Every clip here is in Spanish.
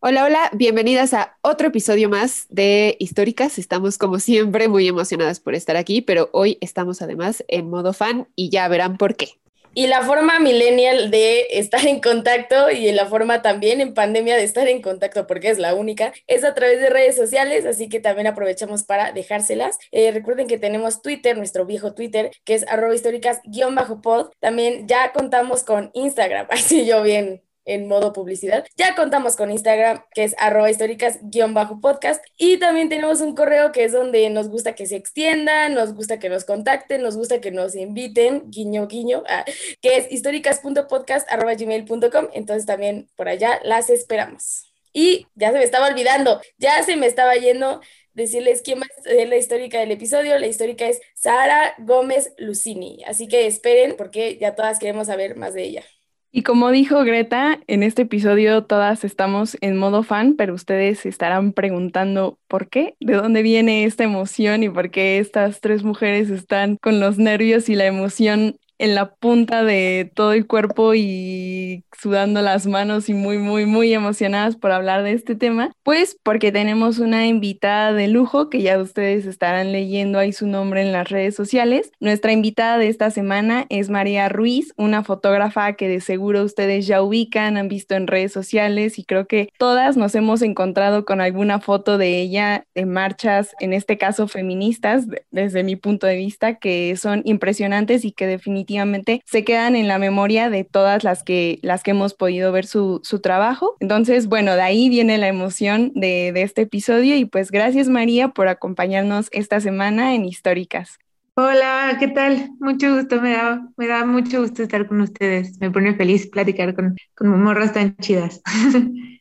Hola, hola, bienvenidas a otro episodio más de Históricas. Estamos como siempre muy emocionadas por estar aquí, pero hoy estamos además en modo fan y ya verán por qué. Y la forma millennial de estar en contacto y la forma también en pandemia de estar en contacto, porque es la única, es a través de redes sociales, así que también aprovechamos para dejárselas. Eh, recuerden que tenemos Twitter, nuestro viejo Twitter, que es arroba históricas-pod. También ya contamos con Instagram, así yo bien en modo publicidad. Ya contamos con Instagram, que es arroba históricas-podcast. Y también tenemos un correo que es donde nos gusta que se extienda, nos gusta que nos contacten, nos gusta que nos inviten, guiño, guiño, ah, que es históricas.podcast.gmail.com. Entonces también por allá las esperamos. Y ya se me estaba olvidando, ya se me estaba yendo decirles quién va a ser la histórica del episodio. La histórica es Sara Gómez Lucini. Así que esperen porque ya todas queremos saber más de ella. Y como dijo Greta, en este episodio todas estamos en modo fan, pero ustedes se estarán preguntando por qué, de dónde viene esta emoción y por qué estas tres mujeres están con los nervios y la emoción en la punta de todo el cuerpo y sudando las manos y muy, muy, muy emocionadas por hablar de este tema? Pues porque tenemos una invitada de lujo que ya ustedes estarán leyendo ahí su nombre en las redes sociales. Nuestra invitada de esta semana es María Ruiz, una fotógrafa que de seguro ustedes ya ubican, han visto en redes sociales y creo que todas nos hemos encontrado con alguna foto de ella en marchas, en este caso feministas, desde mi punto de vista, que son impresionantes y que definitivamente se quedan en la memoria de todas las que, las que hemos podido ver su, su trabajo. Entonces, bueno, de ahí viene la emoción de, de este episodio y pues gracias María por acompañarnos esta semana en Históricas. Hola, ¿qué tal? Mucho gusto, me da, me da mucho gusto estar con ustedes. Me pone feliz platicar con, con morras tan chidas.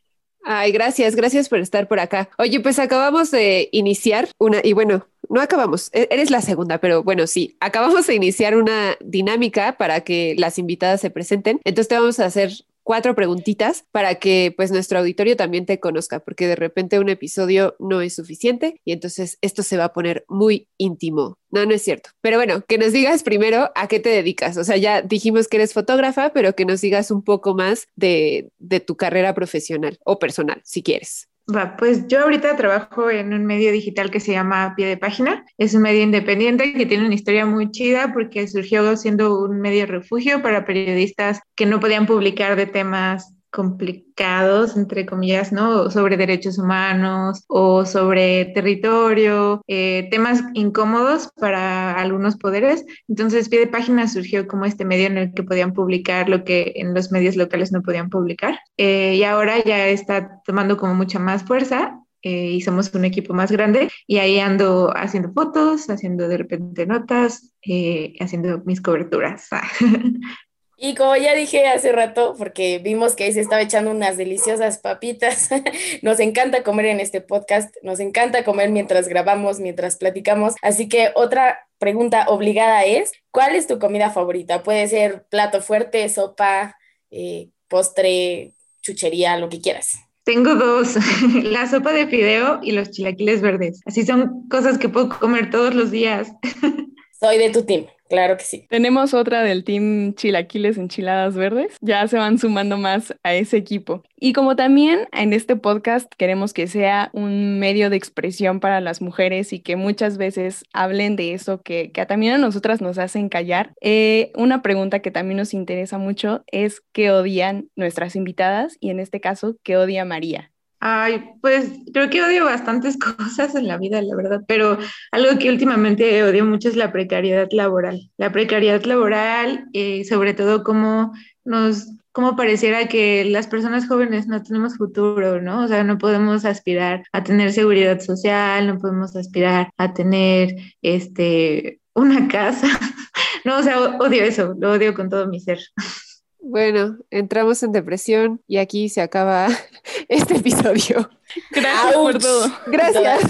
Ay, gracias, gracias por estar por acá. Oye, pues acabamos de iniciar una, y bueno, no acabamos, e- eres la segunda, pero bueno, sí, acabamos de iniciar una dinámica para que las invitadas se presenten. Entonces te vamos a hacer cuatro preguntitas para que pues nuestro auditorio también te conozca, porque de repente un episodio no es suficiente y entonces esto se va a poner muy íntimo. No, no es cierto. Pero bueno, que nos digas primero a qué te dedicas. O sea, ya dijimos que eres fotógrafa, pero que nos digas un poco más de, de tu carrera profesional o personal, si quieres. Va, pues yo ahorita trabajo en un medio digital que se llama Pie de Página. Es un medio independiente que tiene una historia muy chida porque surgió siendo un medio refugio para periodistas que no podían publicar de temas complicados, entre comillas, ¿no? Sobre derechos humanos o sobre territorio, eh, temas incómodos para algunos poderes. Entonces, Pie de Página surgió como este medio en el que podían publicar lo que en los medios locales no podían publicar. Eh, y ahora ya está tomando como mucha más fuerza eh, y somos un equipo más grande y ahí ando haciendo fotos, haciendo de repente notas, eh, haciendo mis coberturas. Y como ya dije hace rato, porque vimos que ahí se estaba echando unas deliciosas papitas, nos encanta comer en este podcast, nos encanta comer mientras grabamos, mientras platicamos. Así que otra pregunta obligada es, ¿cuál es tu comida favorita? Puede ser plato fuerte, sopa, eh, postre, chuchería, lo que quieras. Tengo dos, la sopa de fideo y los chilaquiles verdes. Así son cosas que puedo comer todos los días. Soy de tu team, claro que sí. Tenemos otra del team Chilaquiles Enchiladas Verdes. Ya se van sumando más a ese equipo. Y como también en este podcast queremos que sea un medio de expresión para las mujeres y que muchas veces hablen de eso que, que también a nosotras nos hacen callar, eh, una pregunta que también nos interesa mucho es qué odian nuestras invitadas y en este caso, qué odia María. Ay, pues creo que odio bastantes cosas en la vida, la verdad, pero algo que últimamente odio mucho es la precariedad laboral. La precariedad laboral, eh, sobre todo cómo nos, cómo pareciera que las personas jóvenes no tenemos futuro, ¿no? O sea, no podemos aspirar a tener seguridad social, no podemos aspirar a tener, este, una casa. No, o sea, odio eso, lo odio con todo mi ser. Bueno, entramos en depresión y aquí se acaba este episodio. Gracias por todo. Gracias.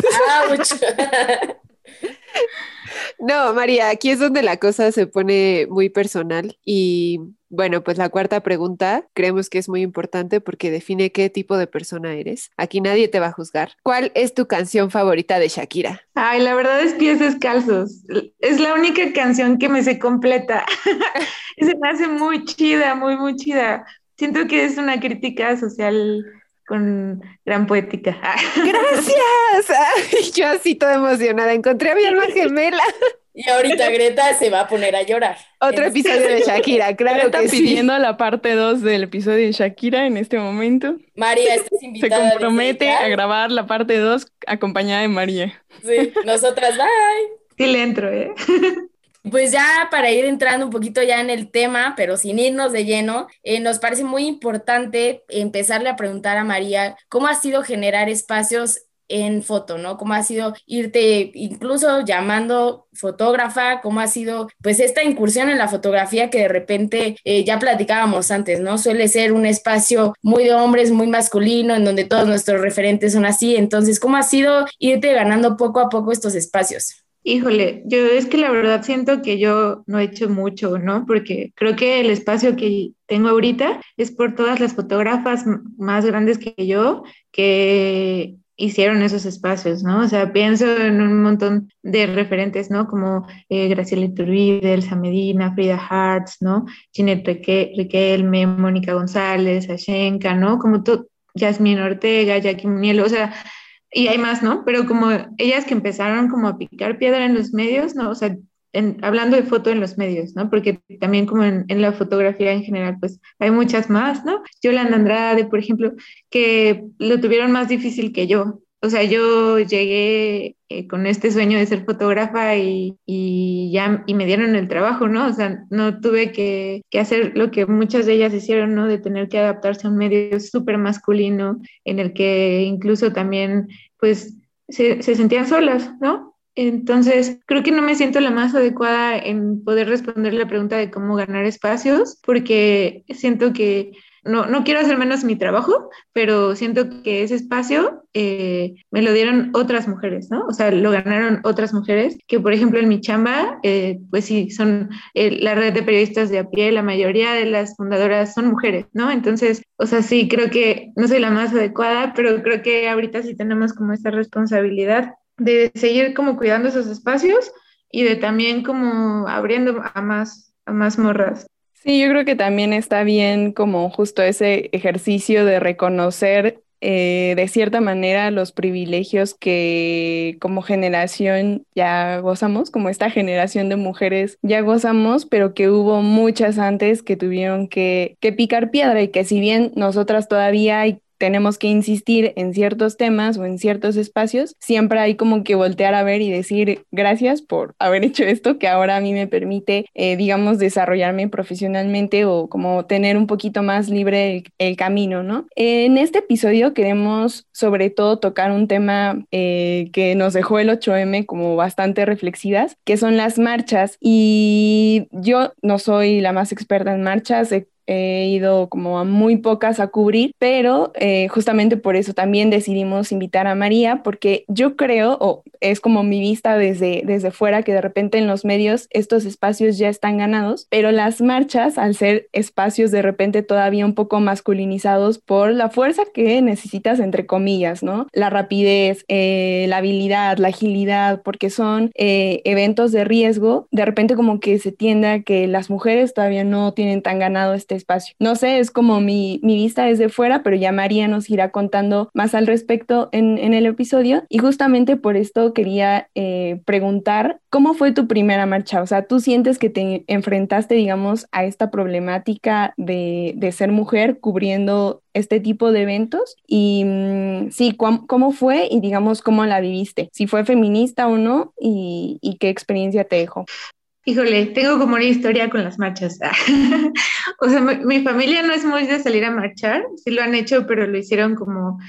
Ouch. No, María, aquí es donde la cosa se pone muy personal y bueno, pues la cuarta pregunta creemos que es muy importante porque define qué tipo de persona eres. Aquí nadie te va a juzgar. ¿Cuál es tu canción favorita de Shakira? Ay, la verdad es Pies Descalzos. Es la única canción que me sé completa. Se me hace muy chida, muy, muy chida. Siento que es una crítica social con gran poética. Gracias. yo así toda emocionada. Encontré a mi alma gemela. Y ahorita Greta se va a poner a llorar. Otro episodio de Shakira, claro Greta que pidiendo la parte 2 del episodio de Shakira en este momento. María, estás Se invitada. compromete desde ya. a grabar la parte 2 acompañada de María. Sí, nosotras, bye. Sí le entro, ¿eh? Pues ya para ir entrando un poquito ya en el tema, pero sin irnos de lleno, eh, nos parece muy importante empezarle a preguntar a María cómo ha sido generar espacios en foto, ¿no? ¿Cómo ha sido irte incluso llamando fotógrafa? ¿Cómo ha sido pues esta incursión en la fotografía que de repente eh, ya platicábamos antes, ¿no? Suele ser un espacio muy de hombres, muy masculino, en donde todos nuestros referentes son así. Entonces, ¿cómo ha sido irte ganando poco a poco estos espacios? Híjole, yo es que la verdad siento que yo no he hecho mucho, ¿no? Porque creo que el espacio que tengo ahorita es por todas las fotógrafas más grandes que yo que hicieron esos espacios, ¿no? O sea, pienso en un montón de referentes, ¿no? Como eh, Graciela Iturbide, Elsa Medina, Frida Hartz, ¿no? Ginette Rique- Riquelme, Mónica González, Ashenka, ¿no? Como Yasmín Ortega, Jackie Muniel, o sea, y hay más, ¿no? Pero como ellas que empezaron como a picar piedra en los medios, ¿no? O sea, en- hablando de foto en los medios, ¿no? Porque también como en, en la fotografía en general, pues hay muchas más, ¿no? Yolanda Andrade, por ejemplo, que lo tuvieron más difícil que yo. O sea, yo llegué eh, con este sueño de ser fotógrafa y, y ya y me dieron el trabajo, ¿no? O sea, no tuve que, que hacer lo que muchas de ellas hicieron, ¿no? De tener que adaptarse a un medio súper masculino en el que incluso también, pues, se, se sentían solas, ¿no? Entonces, creo que no me siento la más adecuada en poder responder la pregunta de cómo ganar espacios, porque siento que no, no quiero hacer menos mi trabajo, pero siento que ese espacio eh, me lo dieron otras mujeres, ¿no? O sea, lo ganaron otras mujeres, que por ejemplo en mi chamba, eh, pues sí, son eh, la red de periodistas de a pie, la mayoría de las fundadoras son mujeres, ¿no? Entonces, o sea, sí, creo que no soy la más adecuada, pero creo que ahorita sí tenemos como esta responsabilidad de seguir como cuidando esos espacios y de también como abriendo a más, a más morras. Sí, yo creo que también está bien como justo ese ejercicio de reconocer eh, de cierta manera los privilegios que como generación ya gozamos, como esta generación de mujeres ya gozamos, pero que hubo muchas antes que tuvieron que, que picar piedra y que si bien nosotras todavía hay tenemos que insistir en ciertos temas o en ciertos espacios, siempre hay como que voltear a ver y decir gracias por haber hecho esto que ahora a mí me permite, eh, digamos, desarrollarme profesionalmente o como tener un poquito más libre el, el camino, ¿no? En este episodio queremos sobre todo tocar un tema eh, que nos dejó el 8M como bastante reflexivas, que son las marchas y yo no soy la más experta en marchas, he he ido como a muy pocas a cubrir, pero eh, justamente por eso también decidimos invitar a María, porque yo creo, o es como mi vista desde, desde fuera, que de repente en los medios estos espacios ya están ganados, pero las marchas, al ser espacios de repente todavía un poco masculinizados por la fuerza que necesitas, entre comillas, ¿no? La rapidez, eh, la habilidad, la agilidad, porque son eh, eventos de riesgo, de repente como que se tiende a que las mujeres todavía no tienen tan ganado este espacio. No sé, es como mi, mi vista desde fuera, pero ya María nos irá contando más al respecto en, en el episodio. Y justamente por esto quería eh, preguntar, ¿cómo fue tu primera marcha? O sea, ¿tú sientes que te enfrentaste, digamos, a esta problemática de, de ser mujer cubriendo este tipo de eventos? Y mmm, sí, ¿cómo, ¿cómo, fue y digamos cómo la viviste? Si fue feminista o no y, y qué experiencia te dejó. Híjole, tengo como una historia con las marchas. o sea, mi, familia no es muy de salir a marchar, sí lo han hecho, pero lo hicieron como,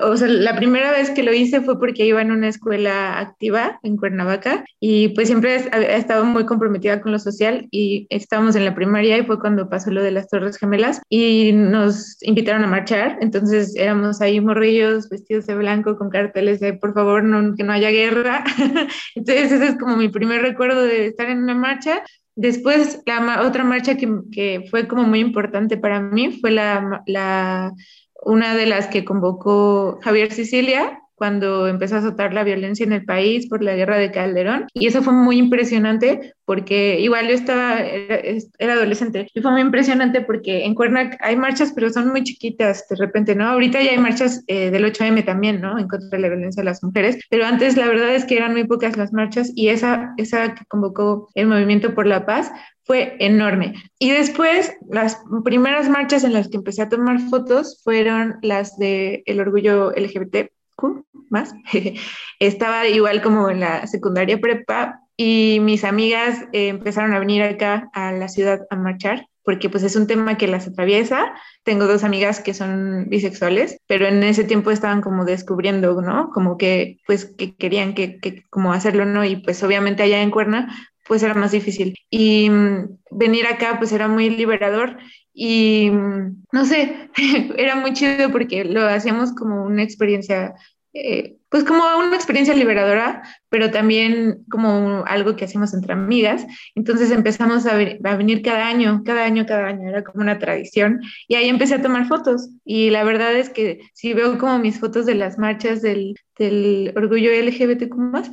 o sea, la primera vez que lo hice fue porque iba en una escuela activa en Cuernavaca y pues siempre he estado muy comprometida con lo social y estábamos en la primaria y fue cuando pasó lo de las Torres Gemelas y nos invitaron a marchar, entonces éramos ahí morrillos vestidos de blanco con carteles de por favor no, que no haya guerra. entonces ese es como mi primer recuerdo de estar en una marcha. Después, la otra marcha que, fue como muy importante para mí fue la, una de las que convocó Javier Sicilia, cuando empezó a azotar la violencia en el país por la guerra de Calderón. Y eso fue muy impresionante porque igual yo estaba, era, adolescente, y fue muy impresionante porque en Cuernac hay marchas, pero son muy chiquitas de repente, ¿no? Ahorita ya hay marchas eh, del 8M también, ¿no? En contra de la violencia de las mujeres, pero antes la verdad es que eran muy pocas las marchas y esa, esa que convocó el Movimiento por la Paz fue enorme. Y después, las primeras marchas en las que empecé a tomar fotos fueron las de el orgullo LGBT más. Estaba igual como en la secundaria prepa y mis amigas eh, empezaron a venir acá a la ciudad a marchar porque pues es un tema que las atraviesa. Tengo dos amigas que son bisexuales, pero en ese tiempo estaban como descubriendo, ¿no? Como que pues que querían que, que como hacerlo, ¿no? Y pues obviamente allá en Cuerna pues era más difícil. Y mm, venir acá pues era muy liberador y mm, no sé, era muy chido porque lo hacíamos como una experiencia eh, pues como una experiencia liberadora, pero también como algo que hacemos entre amigas. Entonces empezamos a, venir cada año, cada año, cada año, era como una tradición. Y ahí empecé a tomar fotos. Y la verdad es que si veo como mis fotos de las marchas del, del orgullo LGBTQ,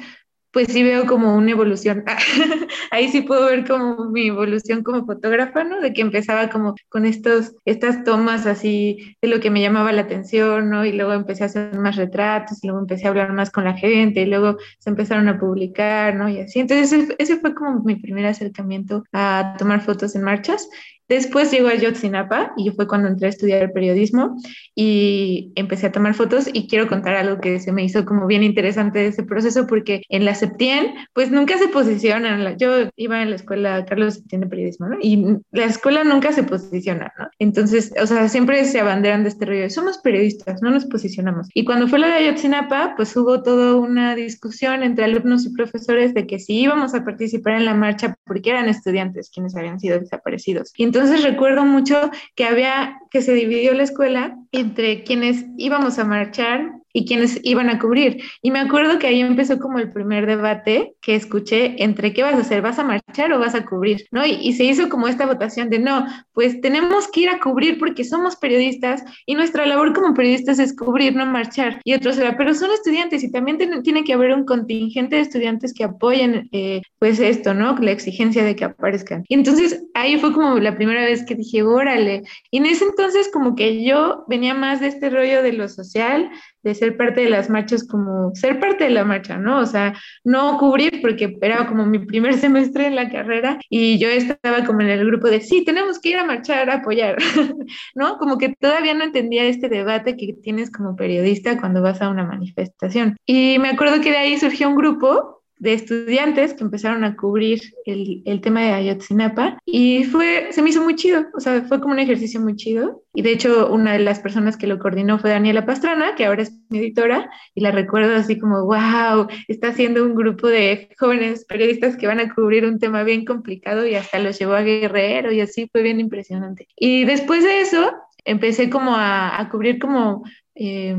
pues sí veo como una evolución. Ahí sí puedo ver como mi evolución como fotógrafa, ¿no? De que empezaba como con estos, estas tomas así de lo que me llamaba la atención, ¿no? Y luego empecé a hacer más retratos, y luego empecé a hablar más con la gente, y luego se empezaron a publicar, ¿no? Y así. Entonces ese, ese fue como mi primer acercamiento a tomar fotos en marchas. Después llegó a Yotzinapa y fue cuando entré a estudiar periodismo y empecé a tomar fotos y quiero contar algo que se me hizo como bien interesante de ese proceso porque en la Septien pues nunca se posicionan, yo iba en la escuela Carlos Septien de periodismo, ¿no? Y la escuela nunca se posiciona, ¿no? Entonces, o sea, siempre se abanderan de este rollo, somos periodistas, no nos posicionamos. Y cuando fue lo de Ayotzinapa, pues hubo toda una discusión entre alumnos y profesores de que si íbamos a participar en la marcha porque eran estudiantes quienes habían sido desaparecidos. Y entonces recuerdo mucho que había, que se dividió la escuela entre quienes íbamos a marchar y quienes iban a cubrir. Y me acuerdo que ahí empezó como el primer debate que escuché entre qué vas a hacer, vas a marchar o vas a cubrir, ¿no? Y, se hizo como esta votación de no, pues tenemos que ir a cubrir porque somos periodistas y nuestra labor como periodistas es cubrir, no marchar. Y otros era, pero son estudiantes y también tiene que haber un contingente de estudiantes que apoyen eh, pues esto, ¿no? La exigencia de que aparezcan. Y entonces ahí fue como la primera vez que dije, órale. Y en ese entonces como que yo venía más de este rollo de lo social, de ser parte de las marchas como ser parte de la marcha, ¿no? O sea, no cubrir porque era como mi primer semestre en la carrera y yo estaba como en el grupo de, sí, tenemos que ir a marchar, a apoyar, ¿no? Como que todavía no entendía este debate que tienes como periodista cuando vas a una manifestación. Y me acuerdo que de ahí surgió un grupo de estudiantes que empezaron a cubrir el, el, tema de Ayotzinapa y fue, se me hizo muy chido, o sea, fue como un ejercicio muy chido y de hecho una de las personas que lo coordinó fue Daniela Pastrana, que ahora es mi editora y la recuerdo así como, wow, está haciendo un grupo de jóvenes periodistas que van a cubrir un tema bien complicado y hasta los llevó a Guerrero y así fue bien impresionante. Y después de eso empecé como a, a cubrir como... Eh,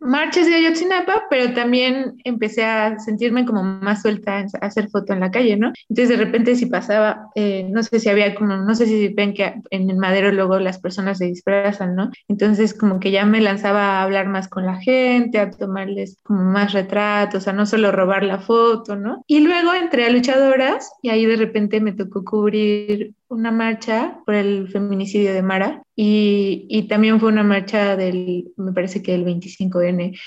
marchas de Ayotzinapa, pero también empecé a sentirme como más suelta a hacer foto en la calle, ¿no? Entonces de repente si pasaba, eh, no sé si había como, no sé si ven que en el madero luego las personas se disfrazan, ¿no? Entonces como que ya me lanzaba a hablar más con la gente, a tomarles como más retratos, a no solo robar la foto, ¿no? Y luego entré a luchadoras y ahí de repente me tocó cubrir una marcha por el feminicidio de Mara y, y, también fue una marcha del, me parece que del 25N,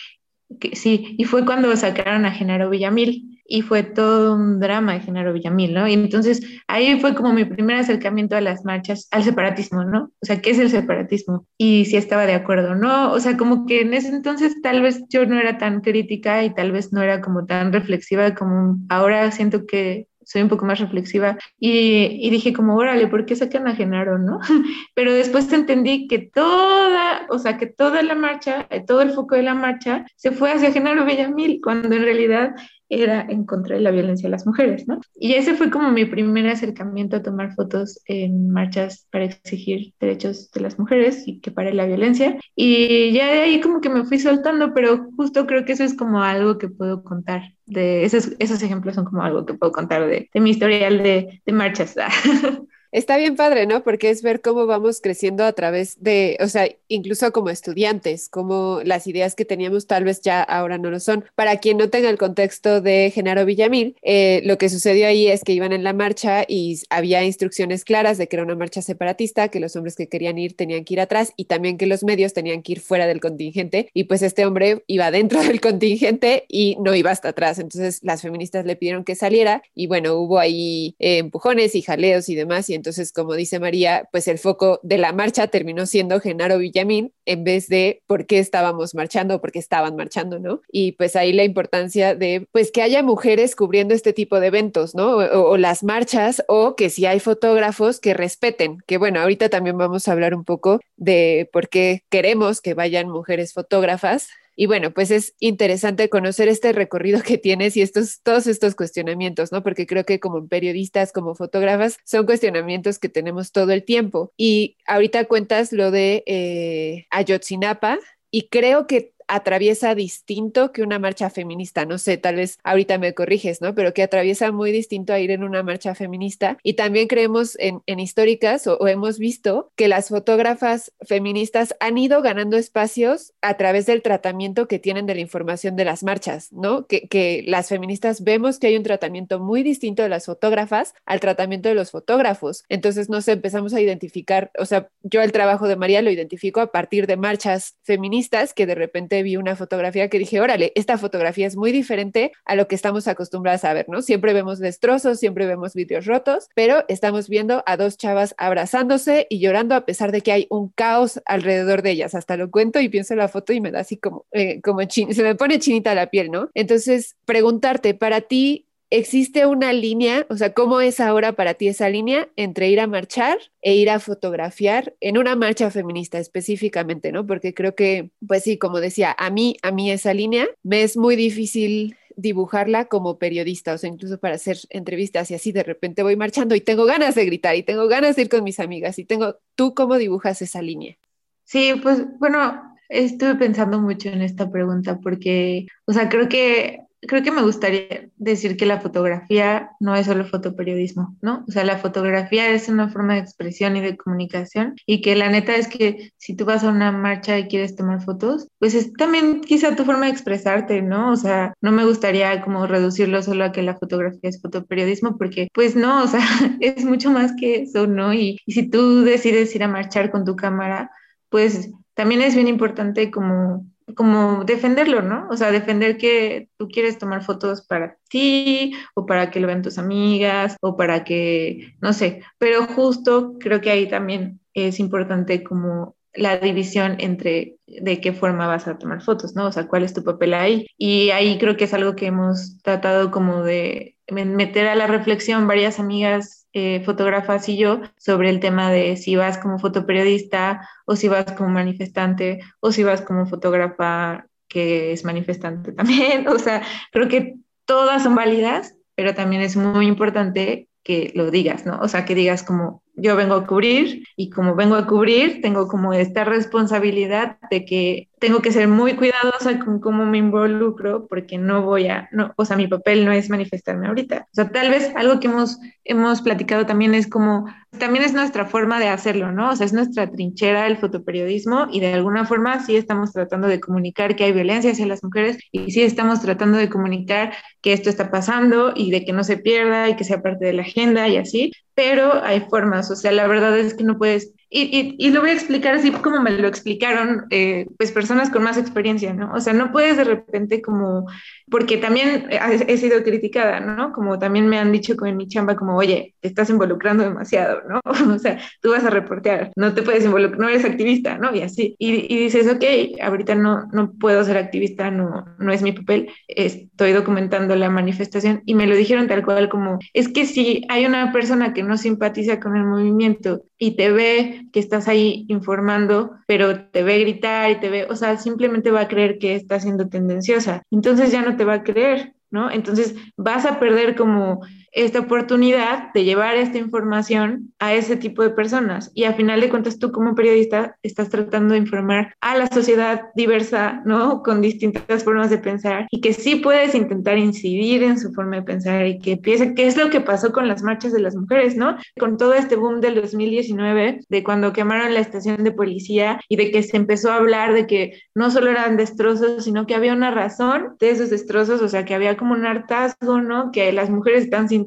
que, sí, y fue cuando sacaron a Genaro Villamil y fue todo un drama de Genaro Villamil, ¿no? Y entonces ahí fue como mi primer acercamiento a las marchas, al separatismo, ¿no? O sea, ¿qué es el separatismo? Y si estaba de acuerdo, ¿no? O sea, como que en ese entonces tal vez yo no era tan crítica y tal vez no era como tan reflexiva como ahora siento que soy un poco más reflexiva y, dije como, órale, ¿por qué sacan a Genaro, no? Pero después entendí que toda, o sea, que toda la marcha, todo el foco de la marcha se fue hacia Genaro Villamil, cuando en realidad era en contra de la violencia a las mujeres, ¿no? Y ese fue como mi primer acercamiento a tomar fotos en marchas para exigir derechos de las mujeres y que pare la violencia. Y ya de ahí como que me fui soltando, pero justo creo que eso es como algo que puedo contar. De esos, esos ejemplos son como algo que puedo contar de, de mi historial de, de marchas. Está bien padre, ¿no? Porque es ver cómo vamos creciendo a través de, o sea, incluso como estudiantes, como las ideas que teníamos tal vez ya ahora no lo son. Para quien no tenga el contexto de Genaro Villamil, eh, lo que sucedió ahí es que iban en la marcha y había instrucciones claras de que era una marcha separatista, que los hombres que querían ir tenían que ir atrás y también que los medios tenían que ir fuera del contingente. Y pues este hombre iba dentro del contingente y no iba hasta atrás. Entonces las feministas le pidieron que saliera y bueno, hubo ahí eh, empujones y jaleos y demás. Y entonces, como dice María, pues el foco de la marcha terminó siendo Genaro Villamín en vez de por qué estábamos marchando por qué estaban marchando, ¿no? Y pues ahí la importancia de, pues que haya mujeres cubriendo este tipo de eventos, ¿no? O, o las marchas o que si hay fotógrafos que respeten, que bueno, ahorita también vamos a hablar un poco de por qué queremos que vayan mujeres fotógrafas y bueno, pues es interesante conocer este recorrido que tienes y estos, todos estos cuestionamientos, ¿no? Porque creo que como periodistas, como fotógrafas, son cuestionamientos que tenemos todo el tiempo. Y ahorita cuentas lo de eh, Ayotzinapa y creo que atraviesa distinto que una marcha feminista. No sé, tal vez ahorita me corriges, ¿no? Pero que atraviesa muy distinto a ir en una marcha feminista. Y también creemos en, históricas o, hemos visto que las fotógrafas feministas han ido ganando espacios a través del tratamiento que tienen de la información de las marchas, ¿no? Que, que las feministas vemos que hay un tratamiento muy distinto de las fotógrafas al tratamiento de los fotógrafos. Entonces, no sé, empezamos a identificar, o sea, yo el trabajo de María lo identifico a partir de marchas feministas que de repente vi una fotografía que dije, órale, esta fotografía es muy diferente a lo que estamos acostumbrados a ver, ¿no? Siempre vemos destrozos, siempre vemos vidrios rotos, pero estamos viendo a dos chavas abrazándose y llorando a pesar de que hay un caos alrededor de ellas. Hasta lo cuento y pienso en la foto y me da así como, eh, como se me pone chinita la piel, ¿no? Entonces, preguntarte, para ti, ¿existe una línea? O sea, ¿cómo es ahora para ti esa línea entre ir a marchar e ir a fotografiar en una marcha feminista específicamente, ¿no? Porque creo que, pues sí, como decía, a mí, a mí esa línea me es muy difícil dibujarla como periodista, o sea, incluso para hacer entrevistas y así de repente voy marchando y tengo ganas de gritar y tengo ganas de ir con mis amigas y tengo, ¿tú cómo dibujas esa línea? Sí, pues bueno, estuve pensando mucho en esta pregunta porque, o sea, creo que creo que me gustaría decir que la fotografía no es solo fotoperiodismo, ¿no? O sea, la fotografía es una forma de expresión y de comunicación y que la neta es que si tú vas a una marcha y quieres tomar fotos, pues es también quizá tu forma de expresarte, ¿no? O sea, no me gustaría como reducirlo solo a que la fotografía es fotoperiodismo porque pues no, o sea, es mucho más que eso, ¿no? Y, y si tú decides ir a marchar con tu cámara, pues también es bien importante como como defenderlo, ¿no? O sea, defender que tú quieres tomar fotos para ti o para que lo vean tus amigas o para que, no sé, pero justo creo que ahí también es importante como la división entre de qué forma vas a tomar fotos, ¿no? O sea, cuál es tu papel ahí. Y ahí creo que es algo que hemos tratado como de meter a la reflexión varias amigas eh, fotógrafas y yo sobre el tema de si vas como fotoperiodista o si vas como manifestante o si vas como fotógrafa que es manifestante también. O sea, creo que todas son válidas, pero también es muy importante que lo digas, ¿no? O sea, que digas como yo vengo a cubrir y como vengo a cubrir, tengo como esta responsabilidad de que tengo que ser muy cuidadosa con cómo me involucro porque no voy a, no, o sea, mi papel no es manifestarme ahorita. O sea, tal vez algo que hemos, hemos platicado también es como, también es nuestra forma de hacerlo, ¿no? O sea, es nuestra trinchera el fotoperiodismo y de alguna forma sí estamos tratando de comunicar que hay violencia hacia las mujeres y sí estamos tratando de comunicar que esto está pasando y de que no se pierda y que sea parte de la agenda y así, pero hay formas, o sea, la verdad es que no puedes Y, y, lo voy a explicar así como me lo explicaron, eh, pues personas con más experiencia, ¿no? O sea, no puedes de repente como, porque también he, sido criticada, ¿no? Como también me han dicho con mi chamba, como, oye, te estás involucrando demasiado, ¿no? o sea, tú vas a reportear, no te puedes involucrar, no eres activista, ¿no? Y así. Y, y dices, ok, ahorita no, no puedo ser activista, no, no es mi papel, estoy documentando la manifestación y me lo dijeron tal cual como, es que si hay una persona que no simpatiza con el movimiento y te ve que estás ahí informando, pero te ve gritar y te ve, o sea, simplemente va a creer que estás siendo tendenciosa. Entonces ya no te va a creer, ¿no? Entonces vas a perder como esta oportunidad de llevar esta información a ese tipo de personas. Y a final de cuentas, tú como periodista estás tratando de informar a la sociedad diversa, ¿no? Con distintas formas de pensar y que sí puedes intentar incidir en su forma de pensar y que piense qué es lo que pasó con las marchas de las mujeres, ¿no? Con todo este boom del 2019, de cuando quemaron la estación de policía y de que se empezó a hablar de que no solo eran destrozos, sino que había una razón de esos destrozos, o sea, que había como un hartazgo, ¿no? Que las mujeres están sin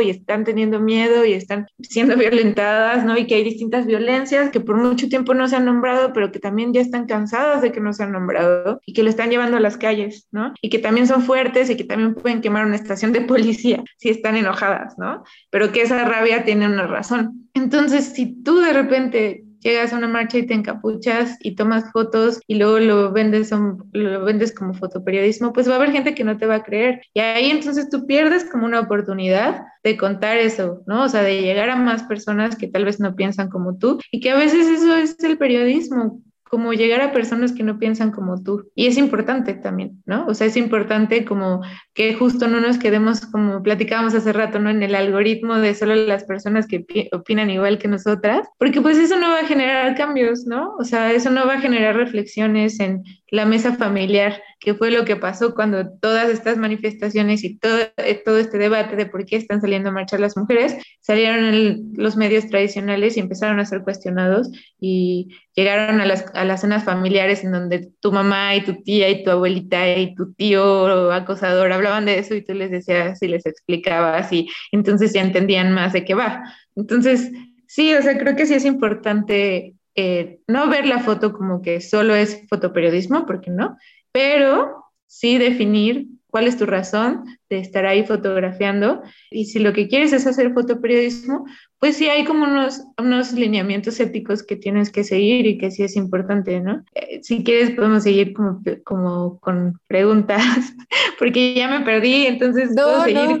y están teniendo miedo y están siendo violentadas, ¿no? Y que hay distintas violencias que por mucho tiempo no se han nombrado, pero que también ya están cansadas de que no se han nombrado y que lo están llevando a las calles, ¿no? Y que también son fuertes y que también pueden quemar una estación de policía si están enojadas, ¿no? Pero que esa rabia tiene una razón. Entonces, si tú de repente llegas a una marcha y te encapuchas y tomas fotos y luego lo vendes, lo vendes como fotoperiodismo, pues va a haber gente que no te va a creer. Y ahí entonces tú pierdes como una oportunidad de contar eso, ¿no? O sea, de llegar a más personas que tal vez no piensan como tú y que a veces eso es el periodismo, como llegar a personas que no piensan como tú. Y es importante también, ¿no? O sea, es importante como que justo no nos quedemos como platicábamos hace rato, ¿no? En el algoritmo de solo las personas que opinan igual que nosotras, porque pues eso no va a generar cambios, ¿no? O sea, eso no va a generar reflexiones en la mesa familiar, que fue lo que pasó cuando todas estas manifestaciones y todo, eh, todo este debate de por qué están saliendo a marchar las mujeres, salieron en los medios tradicionales y empezaron a ser cuestionados y llegaron a las, a las cenas familiares en donde tu mamá y tu tía y tu abuelita y tu tío acosador hablaban de eso y tú les decías y les explicabas y entonces ya entendían más de qué va. Entonces, sí, o sea, creo que sí es importante eh, no ver la foto como que solo es fotoperiodismo, porque no, pero sí definir cuál es tu razón de estar ahí fotografiando. Y si lo que quieres es hacer fotoperiodismo, pues sí hay como unos, unos lineamientos éticos que tienes que seguir y que sí es importante, ¿no? Eh, si quieres podemos seguir como, como con preguntas, porque ya me perdí, entonces no, puedo seguir,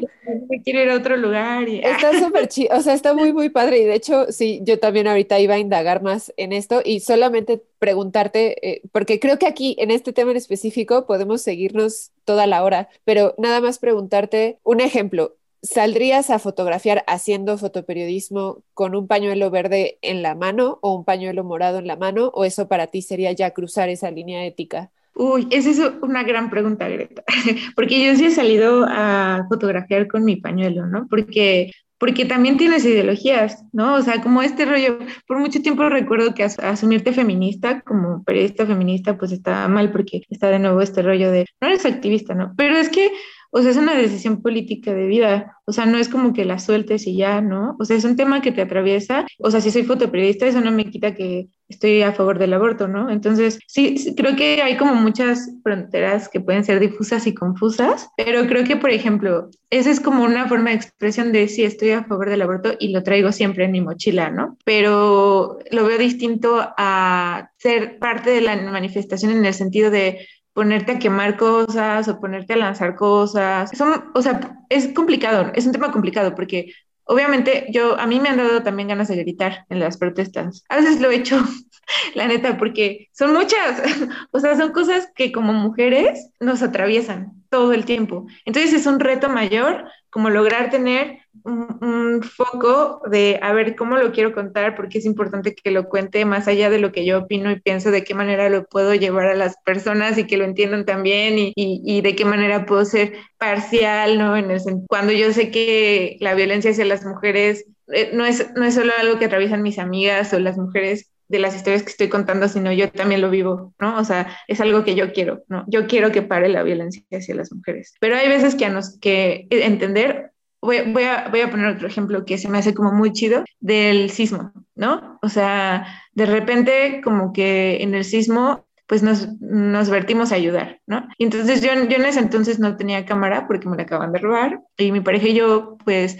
quiero ir a otro lugar. Y, está súper chido, o sea, está muy, muy padre y de hecho, sí, yo también ahorita iba a indagar más en esto y solamente preguntarte, eh, porque creo que aquí en este tema en específico podemos seguirnos toda la hora, pero nada más preguntarte un ejemplo. ¿Saldrías a fotografiar haciendo fotoperiodismo con un pañuelo verde en la mano o un pañuelo morado en la mano? ¿O eso para ti sería ya cruzar esa línea ética? Uy, esa es una gran pregunta, Greta, porque yo sí he salido a fotografiar con mi pañuelo, ¿no? Porque porque también tienes ideologías, ¿no? O sea, como este rollo, por mucho tiempo recuerdo que asumirte feminista como periodista feminista, pues está mal porque está de nuevo este rollo de, no eres activista, ¿no? Pero es que o sea, es una decisión política de vida, o sea, no es como que la sueltes y ya, ¿no? O sea, es un tema que te atraviesa, o sea, si soy fotoperiodista, eso no me quita que estoy a favor del aborto, ¿no? Entonces, sí, creo que hay como muchas fronteras que pueden ser difusas y confusas, pero creo que, por ejemplo, esa es como una forma de expresión de sí, estoy a favor del aborto y lo traigo siempre en mi mochila, ¿no? Pero lo veo distinto a ser parte de la manifestación en el sentido de ponerte a quemar cosas o ponerte a lanzar cosas. Son, o sea, es complicado, es un tema complicado porque obviamente yo, a mí me han dado también ganas de gritar en las protestas. A veces lo he hecho, la neta, porque son muchas, o sea, son cosas que como mujeres nos atraviesan todo el tiempo. Entonces es un reto mayor como lograr tener un, foco de a ver cómo lo quiero contar, porque es importante que lo cuente más allá de lo que yo opino y pienso, de qué manera lo puedo llevar a las personas y que lo entiendan también y, y, de qué manera puedo ser parcial, ¿no? En el, cuando yo sé que la violencia hacia las mujeres eh, no, es, no es solo algo que atraviesan mis amigas o las mujeres de las historias que estoy contando, sino yo también lo vivo, ¿no? O sea, es algo que yo quiero, ¿no? Yo quiero que pare la violencia hacia las mujeres. Pero hay veces que a nos que entender Voy, a, voy, a, poner otro ejemplo que se me hace como muy chido del sismo, ¿no? O sea, de repente como que en el sismo pues nos, nos vertimos a ayudar, ¿no? Y entonces yo, yo en ese entonces no tenía cámara porque me la acaban de robar y mi pareja y yo, pues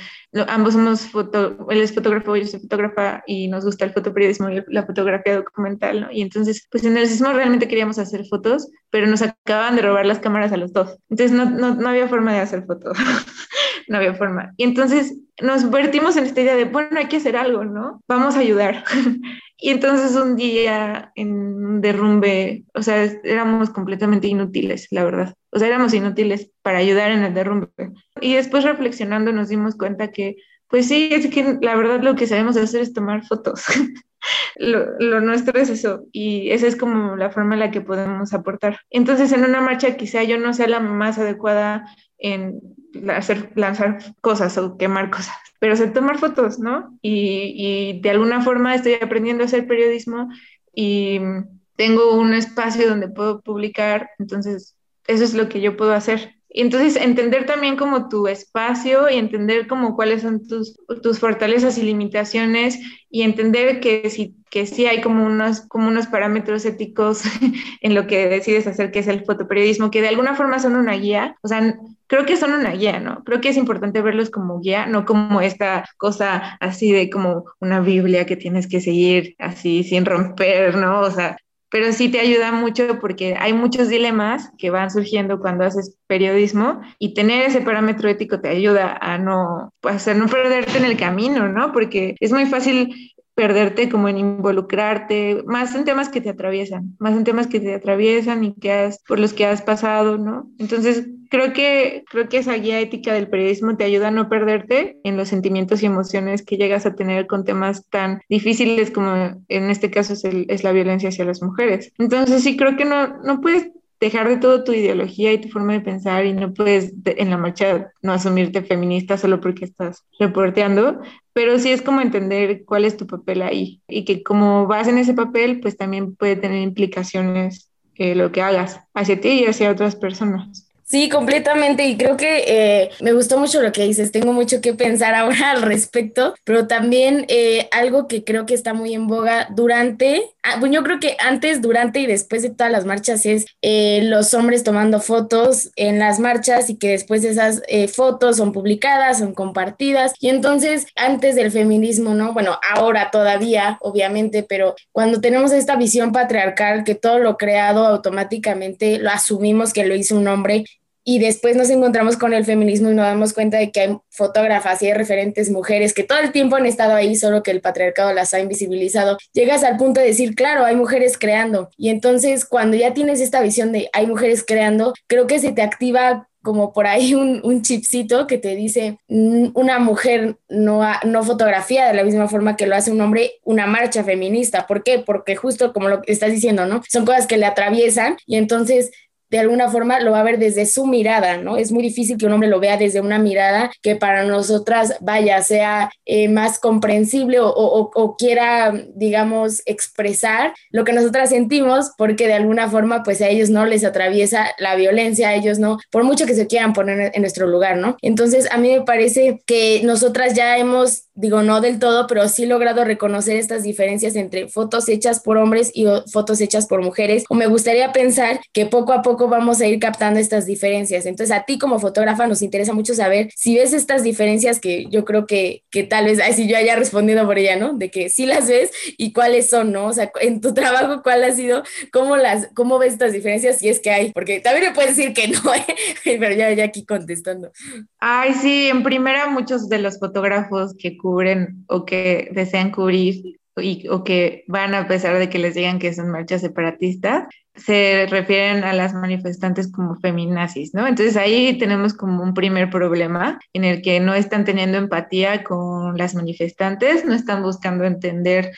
ambos somos foto, él es fotógrafo, yo soy fotógrafa y nos gusta el fotoperiodismo y la fotografía documental, ¿no? Y entonces, pues en el sismo realmente queríamos hacer fotos, pero nos acaban de robar las cámaras a los dos. Entonces no, no, no había forma de hacer fotos, no había forma. Y entonces nos vertimos en esta idea de, bueno, hay que hacer algo, ¿no? Vamos a ayudar. Y entonces un día en un derrumbe, o sea, éramos completamente inútiles, la verdad. O sea, éramos inútiles para ayudar en el derrumbe. Y después reflexionando nos dimos cuenta que, pues sí, es que la verdad lo que sabemos hacer es tomar fotos. lo, lo, nuestro es eso y esa es como la forma en la que podemos aportar. Entonces, en una marcha quizá yo no sea la más adecuada en hacer, lanzar cosas o quemar cosas, pero sé tomar fotos, ¿no? Y, y de alguna forma estoy aprendiendo a hacer periodismo y tengo un espacio donde puedo publicar, entonces eso es lo que yo puedo hacer. Y entonces entender también como tu espacio y entender como cuáles son tus, tus fortalezas y limitaciones y entender que sí, que sí hay como unos, como unos parámetros éticos en lo que decides hacer, que es el fotoperiodismo, que de alguna forma son una guía, o sea, creo que son una guía, ¿no? Creo que es importante verlos como guía, no como esta cosa así de como una Biblia que tienes que seguir así sin romper, ¿no? O sea, pero sí te ayuda mucho porque hay muchos dilemas que van surgiendo cuando haces periodismo y tener ese parámetro ético te ayuda a no, pues, a no perderte en el camino, ¿no? Porque es muy fácil perderte como en involucrarte, más en temas que te atraviesan, más en temas que te atraviesan y que has, por los que has pasado, ¿no? Entonces, creo que, creo que esa guía ética del periodismo te ayuda a no perderte en los sentimientos y emociones que llegas a tener con temas tan difíciles como en este caso es, es la violencia hacia las mujeres. Entonces, sí, creo que no, no puedes dejar de todo tu ideología y tu forma de pensar y no puedes en la marcha no asumirte feminista solo porque estás reporteando, pero sí es como entender cuál es tu papel ahí y que como vas en ese papel, pues también puede tener implicaciones eh, lo que hagas hacia ti y hacia otras personas. Sí, completamente. Y creo que eh, me gustó mucho lo que dices. Tengo mucho que pensar ahora al respecto, pero también eh, algo que creo que está muy en boga durante, ah, bueno, yo creo que antes, durante y después de todas las marchas es eh, los hombres tomando fotos en las marchas y que después esas fotos son publicadas, son compartidas. Y entonces, antes del feminismo, ¿no? Bueno, ahora todavía, obviamente, pero cuando tenemos esta visión patriarcal que todo lo creado automáticamente lo asumimos que lo hizo un hombre y después nos encontramos con el feminismo y nos damos cuenta de que hay fotógrafas y hay referentes mujeres que todo el tiempo han estado ahí, solo que el patriarcado las ha invisibilizado, llegas al punto de decir, claro, hay mujeres creando. Y entonces cuando ya tienes esta visión de hay mujeres creando, creo que se te activa como por ahí un, un, chipcito que te dice mm, una mujer no, no fotografía de la misma forma que lo hace un hombre una marcha feminista. ¿Por qué? Porque justo como lo estás diciendo, ¿no? Son cosas que le atraviesan y entonces de alguna forma lo va a ver desde su mirada, ¿no? Es muy difícil que un hombre lo vea desde una mirada que para nosotras, vaya, sea eh, más comprensible o, o, quiera, digamos, expresar lo que nosotras sentimos, porque de alguna forma, pues a ellos no les atraviesa la violencia, a ellos no, por mucho que se quieran poner en nuestro lugar, ¿no? Entonces, a mí me parece que nosotras ya hemos digo no del todo, pero sí he logrado reconocer estas diferencias entre fotos hechas por hombres y fotos hechas por mujeres. O me gustaría pensar que poco a poco vamos a ir captando estas diferencias. Entonces, a ti como fotógrafa nos interesa mucho saber si ves estas diferencias que yo creo que, que tal vez, si yo haya respondido por ella, ¿no? De que sí las ves y cuáles son, ¿no? O sea, en tu trabajo, ¿cuál ha sido? ¿Cómo las, cómo ves estas diferencias si es que hay? Porque también me puedes decir que no, ¿eh? pero ya, ya aquí contestando. Ay, sí, en primera muchos de los fotógrafos que cubren o que desean cubrir y, o que van a pesar de que les digan que son marchas separatistas, se refieren a las manifestantes como feminazis, ¿no? Entonces ahí tenemos como un primer problema en el que no están teniendo empatía con las manifestantes, no están buscando entender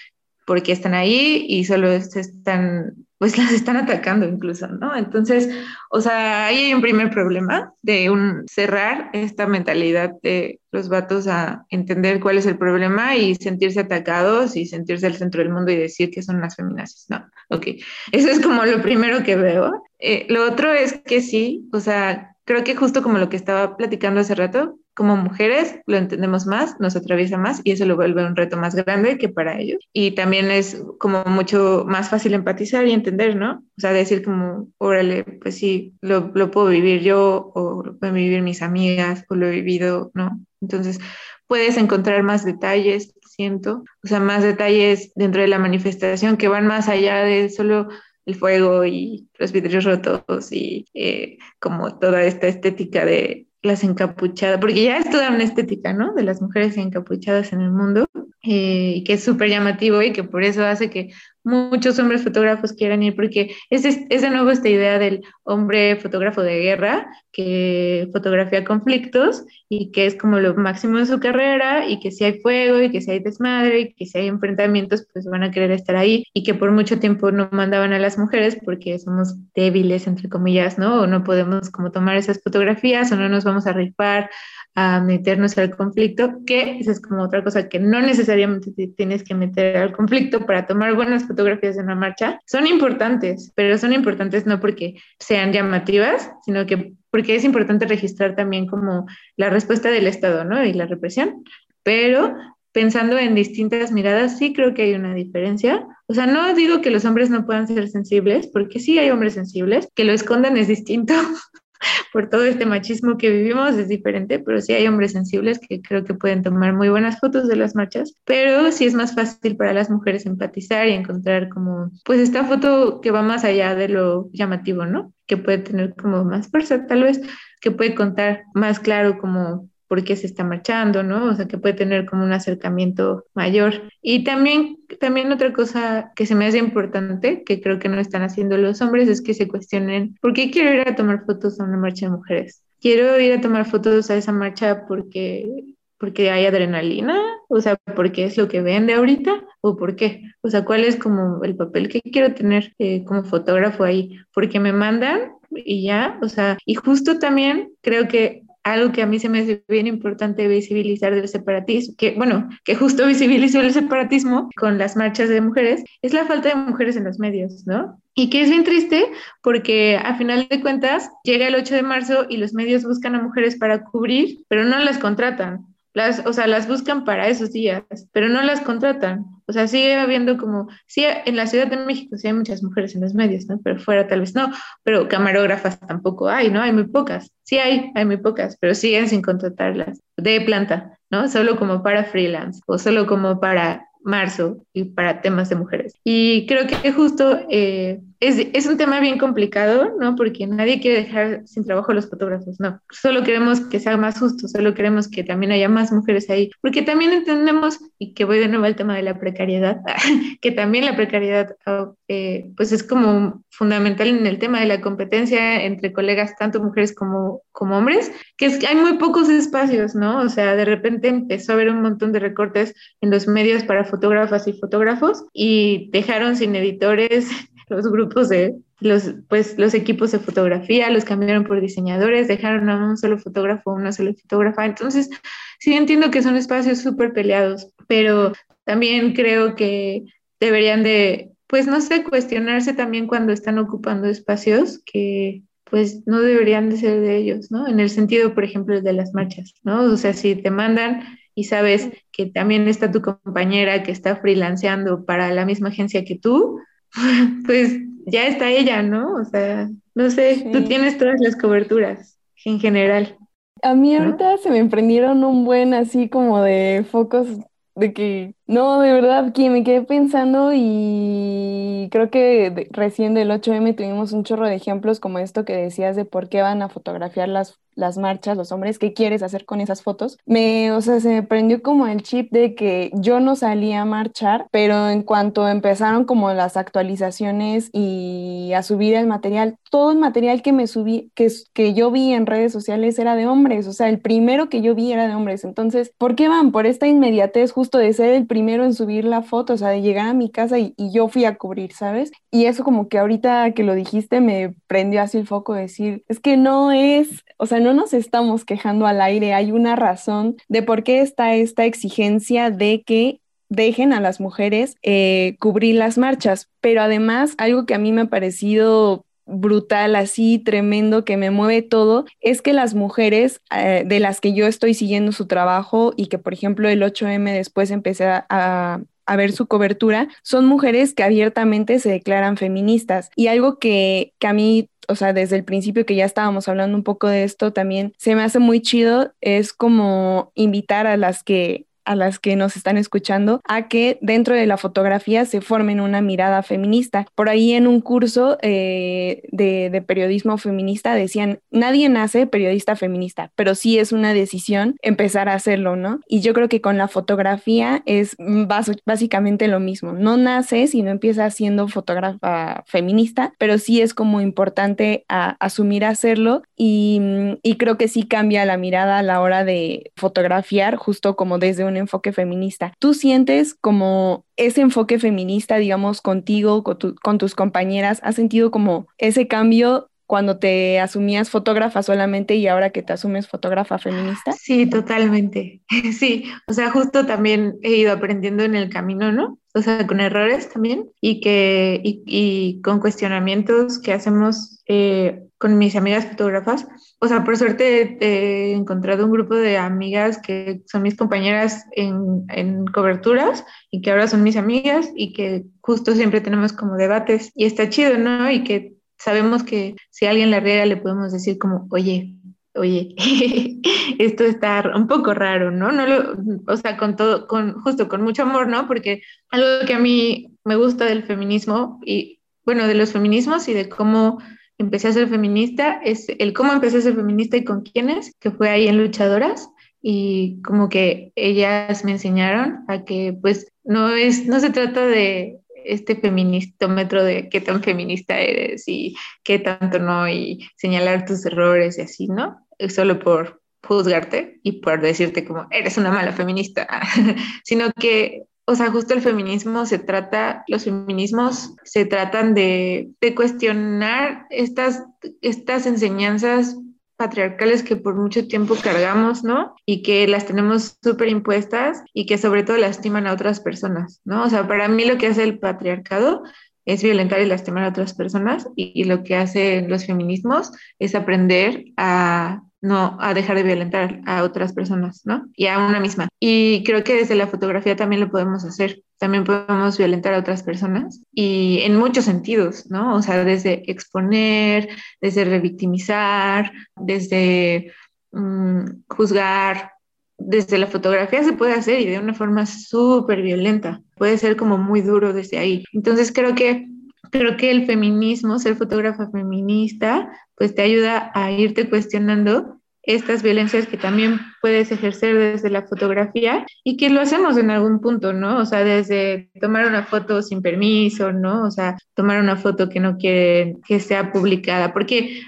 por qué están ahí y solo se están pues las están atacando incluso, ¿no? Entonces, o sea, ahí hay un primer problema de un cerrar esta mentalidad de los vatos a entender cuál es el problema y sentirse atacados y sentirse al centro del mundo y decir que son las feminazis, ¿no? Ok, eso es como lo primero que veo. Eh, lo otro es que sí, o sea, creo que justo como lo que estaba platicando hace rato, como mujeres lo entendemos más, nos atraviesa más y eso lo vuelve un reto más grande que para ellos. Y también es como mucho más fácil empatizar y entender, ¿no? O sea, decir como, órale, pues sí, lo, lo puedo vivir yo o lo pueden vivir mis amigas o lo he vivido, ¿no? Entonces, puedes encontrar más detalles, siento, o sea, más detalles dentro de la manifestación que van más allá de solo el fuego y los vidrios rotos y eh, como toda esta estética de las encapuchadas, porque ya es toda una estética, ¿no? De las mujeres encapuchadas en el mundo, eh, que es súper llamativo y que por eso hace que muchos hombres fotógrafos quieran ir, porque es, de nuevo esta idea del hombre fotógrafo de guerra que fotografía conflictos y que es como lo máximo de su carrera y que si hay fuego y que si hay desmadre y que si hay enfrentamientos, pues van a querer estar ahí y que por mucho tiempo no mandaban a las mujeres porque somos débiles, entre comillas, ¿no? O no podemos como tomar esas fotografías o no nos vamos a rifar a meternos al conflicto, que esa es como otra cosa que no necesariamente tienes que meter al conflicto para tomar buenas fotografías en una marcha. Son importantes, pero son importantes no porque sean llamativas, sino que porque es importante registrar también como la respuesta del Estado, ¿no? Y la represión. Pero pensando en distintas miradas, sí creo que hay una diferencia. O sea, no digo que los hombres no puedan ser sensibles, porque sí hay hombres sensibles, que lo escondan es distinto. por todo este machismo que vivimos es diferente, pero sí hay hombres sensibles que creo que pueden tomar muy buenas fotos de las marchas, pero sí es más fácil para las mujeres empatizar y encontrar como, pues esta foto que va más allá de lo llamativo, ¿no? Que puede tener como más fuerza, tal vez, que puede contar más claro como por qué se está marchando, ¿no? O sea, que puede tener como un acercamiento mayor. Y también, también otra cosa que se me hace importante, que creo que no están haciendo los hombres, es que se cuestionen, ¿por qué quiero ir a tomar fotos a una marcha de mujeres? Quiero ir a tomar fotos a esa marcha porque porque hay adrenalina, o sea, porque es lo que vende ahorita, o por qué, o sea, cuál es como el papel que quiero tener eh, como fotógrafo ahí, porque me mandan y ya, o sea, y justo también creo que algo que a mí se me hace bien importante visibilizar del separatismo, que bueno, que justo visibilizó el separatismo con las marchas de mujeres, es la falta de mujeres en los medios, ¿no? Y que es bien triste porque a final de cuentas llega el 8 de marzo y los medios buscan a mujeres para cubrir, pero no las contratan. Las, o sea, las buscan para esos días, pero no las contratan. O sea, sigue habiendo como, sí, en la Ciudad de México sí hay muchas mujeres en los medios, ¿no? Pero fuera tal vez no, pero camarógrafas tampoco hay, ¿no? Hay muy pocas. Sí hay, hay muy pocas, pero siguen sin contratarlas de planta, ¿no? Solo como para freelance o solo como para marzo y para temas de mujeres. Y creo que justo eh, es, es, un tema bien complicado, ¿no? Porque nadie quiere dejar sin trabajo a los fotógrafos, no. Solo queremos que sea más justo, solo queremos que también haya más mujeres ahí, porque también entendemos, y que voy de nuevo al tema de la precariedad, que también la precariedad, oh, eh, pues es como fundamental en el tema de la competencia entre colegas, tanto mujeres como, como hombres, que es que hay muy pocos espacios, ¿no? O sea, de repente empezó a haber un montón de recortes en los medios para fotógrafas y fotógrafos y dejaron sin editores los grupos de los, pues, los equipos de fotografía, los cambiaron por diseñadores, dejaron a un solo fotógrafo, una sola fotógrafa. Entonces, sí entiendo que son espacios súper peleados, pero también creo que deberían de, pues, no sé, cuestionarse también cuando están ocupando espacios que pues no deberían de ser de ellos, ¿no? En el sentido, por ejemplo, de las marchas, ¿no? O sea, si te mandan y sabes que también está tu compañera que está freelanceando para la misma agencia que tú, pues ya está ella, ¿no? O sea, no sé, tú tienes todas las coberturas en general. A mí ahorita se me emprendieron un buen así como de focos de que no, de verdad, que me quedé pensando y creo que recién del 8M tuvimos un chorro de ejemplos como esto que decías de por qué van a fotografiar las, las marchas, los hombres, qué quieres hacer con esas fotos. Me, o sea, se me prendió como el chip de que yo no salía a marchar, pero en cuanto empezaron como las actualizaciones y a subir el material, todo el material que me subí, que, que yo vi en redes sociales era de hombres, o sea, el primero que yo vi era de hombres. Entonces, ¿por qué van? Por esta inmediatez justo de ser el primero en subir la foto, o sea, de llegar a mi casa y, yo fui a cubrir, ¿sabes? Y eso como que ahorita que lo dijiste me prendió así el foco de decir, es que no es, o sea, no nos estamos quejando al aire, hay una razón de por qué está esta exigencia de que dejen a las mujeres eh, cubrir las marchas, pero además algo que a mí me ha parecido brutal, así tremendo, que me mueve todo, es que las mujeres eh, de las que yo estoy siguiendo su trabajo y que, por ejemplo, el 8M después empecé a, a ver su cobertura, son mujeres que abiertamente se declaran feministas. Y algo que, que a mí o sea, desde el principio que ya estábamos hablando un poco de esto, también se me hace muy chido, es como invitar a las que a las que nos están escuchando a que dentro de la fotografía se formen una mirada feminista. Por ahí en un curso eh, de, periodismo feminista decían, nadie nace periodista feminista, pero sí es una decisión empezar a hacerlo, ¿no? Y yo creo que con la fotografía es básicamente lo mismo. No naces y no empiezas siendo fotógrafa feminista, pero sí es como importante asumir hacerlo y, y creo que sí cambia la mirada a la hora de fotografiar, justo como desde un enfoque feminista. ¿Tú sientes como ese enfoque feminista, digamos, contigo, con, tus compañeras? ¿Has sentido como ese cambio cuando te asumías fotógrafa solamente y ahora que te asumes fotógrafa feminista? Sí, totalmente. Sí, o sea, justo también he ido aprendiendo en el camino, ¿no? O sea, con errores también y que y, con cuestionamientos que hacemos eh, con mis amigas fotógrafas. O sea, por suerte he encontrado un grupo de amigas que son mis compañeras en, en, coberturas y que ahora son mis amigas y que justo siempre tenemos como debates y está chido, ¿no? Y que sabemos que si alguien la riega le podemos decir como, oye, oye, esto está un poco raro, ¿no? no lo, o sea, con todo, con, justo con mucho amor, ¿no? Porque algo que a mí me gusta del feminismo y, bueno, de los feminismos y de cómo empecé a ser feminista, es el cómo empecé a ser feminista y con quiénes, que fue ahí en Luchadoras, y como que ellas me enseñaron a que pues no es, no se trata de este feministómetro de qué tan feminista eres y qué tanto no, y señalar tus errores y así, ¿no? Solo por juzgarte y por decirte como eres una mala feminista, sino que o sea, justo el feminismo se trata, los feminismos se tratan de, de cuestionar estas, estas enseñanzas patriarcales que por mucho tiempo cargamos, ¿no? Y que las tenemos súper impuestas y que sobre todo lastiman a otras personas, ¿no? O sea, para mí lo que hace el patriarcado es violentar y lastimar a otras personas y, y lo que hacen los feminismos es aprender a no a dejar de violentar a otras personas, ¿no? Y a una misma. Y creo que desde la fotografía también lo podemos hacer. También podemos violentar a otras personas y en muchos sentidos, ¿no? O sea, desde exponer, desde revictimizar, desde mm, juzgar. Desde la fotografía se puede hacer y de una forma súper violenta. Puede ser como muy duro desde ahí. Entonces creo que creo que el feminismo, ser fotógrafa feminista, pues te ayuda a irte cuestionando estas violencias que también puedes ejercer desde la fotografía y que lo hacemos en algún punto, ¿no? O sea, desde tomar una foto sin permiso, ¿no? O sea, tomar una foto que no quieren que sea publicada, porque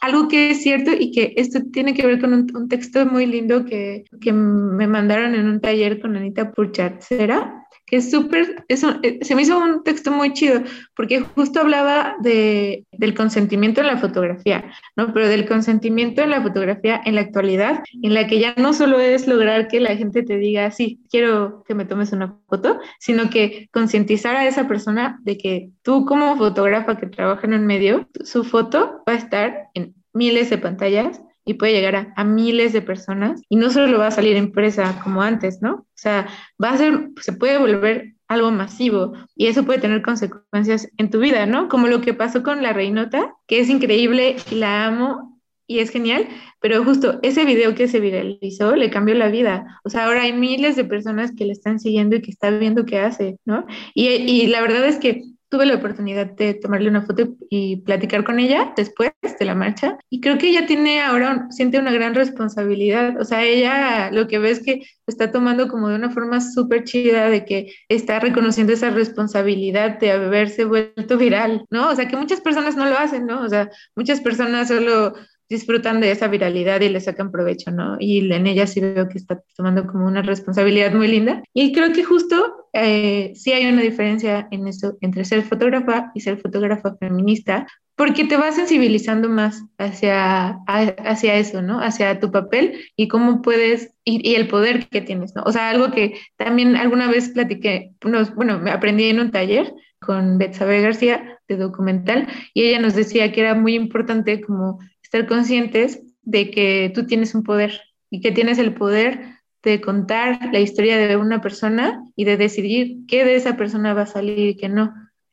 algo que es cierto y que esto tiene que ver con un, texto muy lindo que, que, me mandaron en un taller con Anita Purchacera, que es súper, eh, se me hizo un texto muy chido, porque justo hablaba de, del consentimiento en la fotografía, ¿no? Pero del consentimiento en la fotografía en la actualidad, en la que ya no solo es lograr que la gente te diga, sí, quiero que me tomes una foto, sino que concientizar a esa persona de que tú como fotógrafa que trabaja en un medio, su foto va a estar en miles de pantallas y puede llegar a, miles de personas y no solo va a salir impresa como antes, ¿no? O sea, va a ser, se puede volver algo masivo y eso puede tener consecuencias en tu vida, ¿no? Como lo que pasó con la Reinota, que es increíble y la amo y es genial, pero justo ese video que se viralizó le cambió la vida. O sea, ahora hay miles de personas que le están siguiendo y que están viendo qué hace, ¿no? Y, y la verdad es que tuve la oportunidad de tomarle una foto y platicar con ella después de la marcha y creo que ella tiene ahora, siente una gran responsabilidad, o sea, ella lo que ve es que está tomando como de una forma súper chida de que está reconociendo esa responsabilidad de haberse vuelto viral, ¿no? O sea, que muchas personas no lo hacen, ¿no? O sea, muchas personas solo disfrutan de esa viralidad y le sacan provecho, ¿no? Y en ella sí veo que está tomando como una responsabilidad muy linda. Y creo que justo eh, sí hay una diferencia en eso entre ser fotógrafa y ser fotógrafa feminista, porque te vas sensibilizando más hacia, hacia eso, ¿no? Hacia tu papel y cómo puedes, y, y, el poder que tienes, ¿no? O sea, algo que también alguna vez platiqué, bueno, me aprendí en un taller con Betsabe García de documental y ella nos decía que era muy importante como estar conscientes de que tú tienes un poder y que tienes el poder de contar la historia de una persona y de decidir qué de esa persona va a salir y qué no.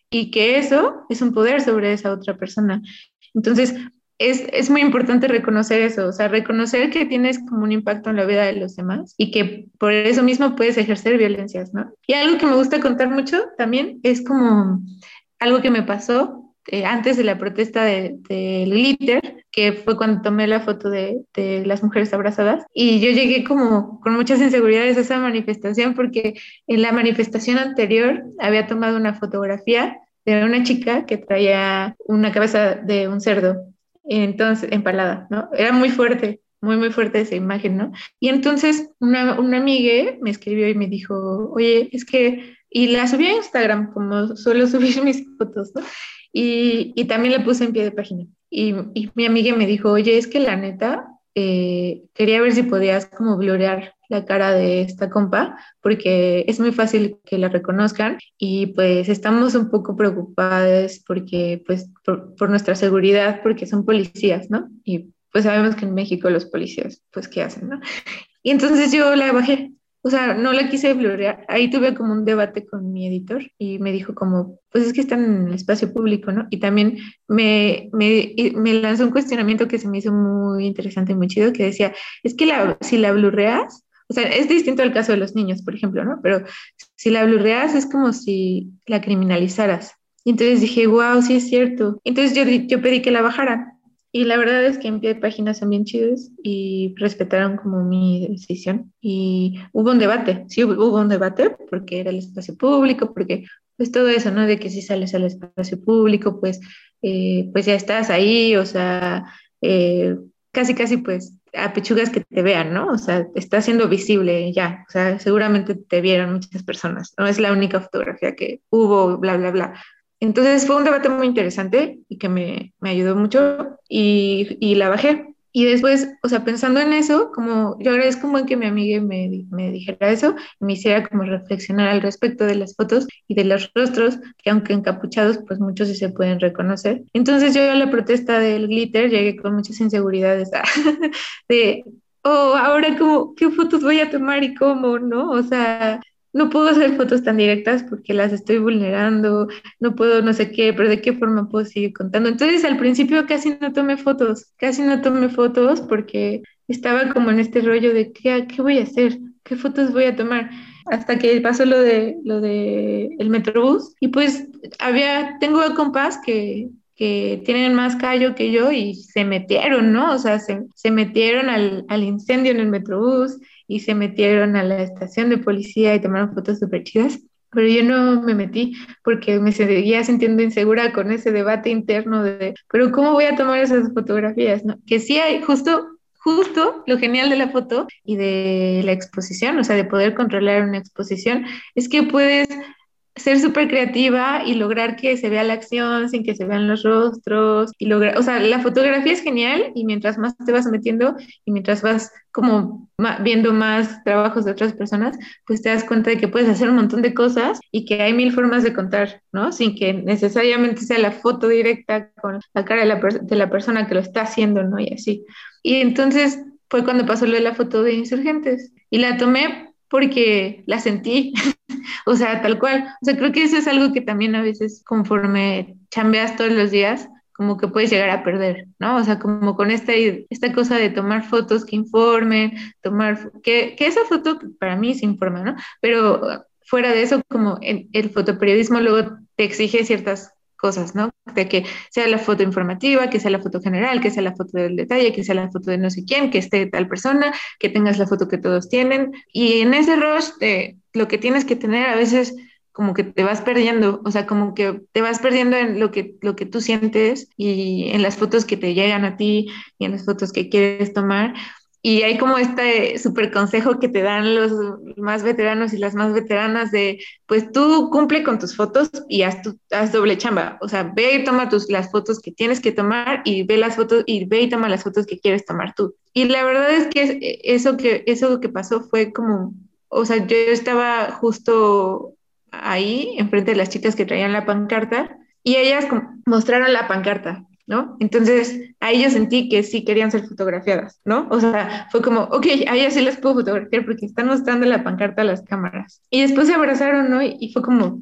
Y que eso es un poder sobre esa otra persona. Entonces, es, es, muy importante reconocer eso, o sea, reconocer que tienes como un impacto en la vida de los demás y que por eso mismo puedes ejercer violencias, ¿no? Y algo que me gusta contar mucho también es como algo que me pasó eh, antes de la protesta del de, glitter, que fue cuando tomé la foto de, de, las mujeres abrazadas, y yo llegué como con muchas inseguridades a esa manifestación porque en la manifestación anterior había tomado una fotografía de una chica que traía una cabeza de un cerdo entonces, empalada, ¿no? Era muy fuerte, muy, muy fuerte esa imagen, ¿no? Y entonces una, una amiga me escribió y me dijo, oye, es que, y la subí a Instagram, como suelo subir mis fotos, ¿no? Y, y también la puse en pie de página. Y, y mi amiga me dijo, oye, es que la neta, eh, quería ver si podías como blorear la cara de esta compa, porque es muy fácil que la reconozcan y pues estamos un poco preocupadas porque pues por, por nuestra seguridad, porque son policías, ¿no? Y pues sabemos que en México los policías, pues, ¿qué hacen, no? Y entonces yo la bajé o sea, no la quise blorear. Ahí tuve como un debate con mi editor y me dijo como, pues es que están en el espacio público, ¿no? Y también me, me, me lanzó un cuestionamiento que se me hizo muy interesante y muy chido, que decía, es que la, si la blurreas, o sea, es distinto al caso de los niños, por ejemplo, ¿no? Pero si la blurreas es como si la criminalizaras. Y entonces dije, wow, sí es cierto. Entonces yo, yo pedí que la bajaran y la verdad es que en pie de página son bien chidos y respetaron como mi decisión. Y hubo un debate, sí hubo un debate porque era el espacio público, porque pues todo eso, ¿no? De que si sales al espacio público, pues, eh, pues ya estás ahí, o sea, eh, casi, casi pues a pechugas que te vean, ¿no? O sea, está siendo visible ya, o sea, seguramente te vieron muchas personas, no es la única fotografía que hubo, bla, bla, bla. Entonces fue un debate muy interesante y que me, me ayudó mucho y, y, la bajé. Y después, o sea, pensando en eso, como yo agradezco mucho que mi amiga me, me dijera eso, me hiciera como reflexionar al respecto de las fotos y de los rostros, que aunque encapuchados, pues muchos sí se pueden reconocer. Entonces yo a la protesta del glitter llegué con muchas inseguridades de, oh, ahora cómo, qué fotos voy a tomar y cómo, ¿no? O sea, no puedo hacer fotos tan directas porque las estoy vulnerando, no puedo no sé qué, pero de qué forma puedo seguir contando. Entonces al principio casi no tomé fotos, casi no tomé fotos porque estaba como en este rollo de qué, qué voy a hacer, qué fotos voy a tomar. Hasta que pasó lo de lo de el Metrobús y pues había, tengo compas que, que tienen más callo que yo y se metieron, ¿no? O sea, se, se metieron al, al incendio en el Metrobús y se metieron a la estación de policía y tomaron fotos súper chidas. Pero yo no me metí porque me seguía sintiendo insegura con ese debate interno de, pero ¿cómo voy a tomar esas fotografías? ¿no? Que sí hay, justo, justo lo genial de la foto y de la exposición, o sea, de poder controlar una exposición, es que puedes ser súper creativa y lograr que se vea la acción sin que se vean los rostros y lograr, o sea, la fotografía es genial y mientras más te vas metiendo y mientras vas como viendo más trabajos de otras personas, pues te das cuenta de que puedes hacer un montón de cosas y que hay mil formas de contar, ¿no? Sin que necesariamente sea la foto directa con la cara de la, de la persona que lo está haciendo, ¿no? Y así. Y entonces fue cuando pasó la foto de insurgentes y la tomé porque la sentí, o sea, tal cual. O sea, creo que eso es algo que también a veces conforme chambeas todos los días, como que puedes llegar a perder, ¿no? O sea, como con esta, esta cosa de tomar fotos que informen, tomar, que, que esa foto para mí se informa, ¿no? Pero fuera de eso, como el, el fotoperiodismo luego te exige ciertas cosas, ¿no? De que sea la foto informativa, que sea la foto general, que sea la foto del detalle, que sea la foto de no sé quién, que esté tal persona, que tengas la foto que todos tienen. Y en ese rush de lo que tienes que tener a veces como que te vas perdiendo, o sea, como que te vas perdiendo en lo que, lo que tú sientes y en las fotos que te llegan a ti y en las fotos que quieres tomar. Y hay como este súper consejo que te dan los más veteranos y las más veteranas de, pues tú cumple con tus fotos y haz, tu, haz doble chamba. O sea, ve y toma tus, las fotos que tienes que tomar y ve las fotos y ve y toma las fotos que quieres tomar tú. Y la verdad es que eso que, eso que pasó fue como, o sea, yo estaba justo ahí, enfrente de las chicas que traían la pancarta, y ellas mostraron la pancarta, ¿no? Entonces, ahí yo sentí que sí querían ser fotografiadas, ¿no? O sea, fue como, ok, a ellas sí las puedo fotografiar porque están mostrando la pancarta a las cámaras. Y después se abrazaron, ¿no? Y, fue como,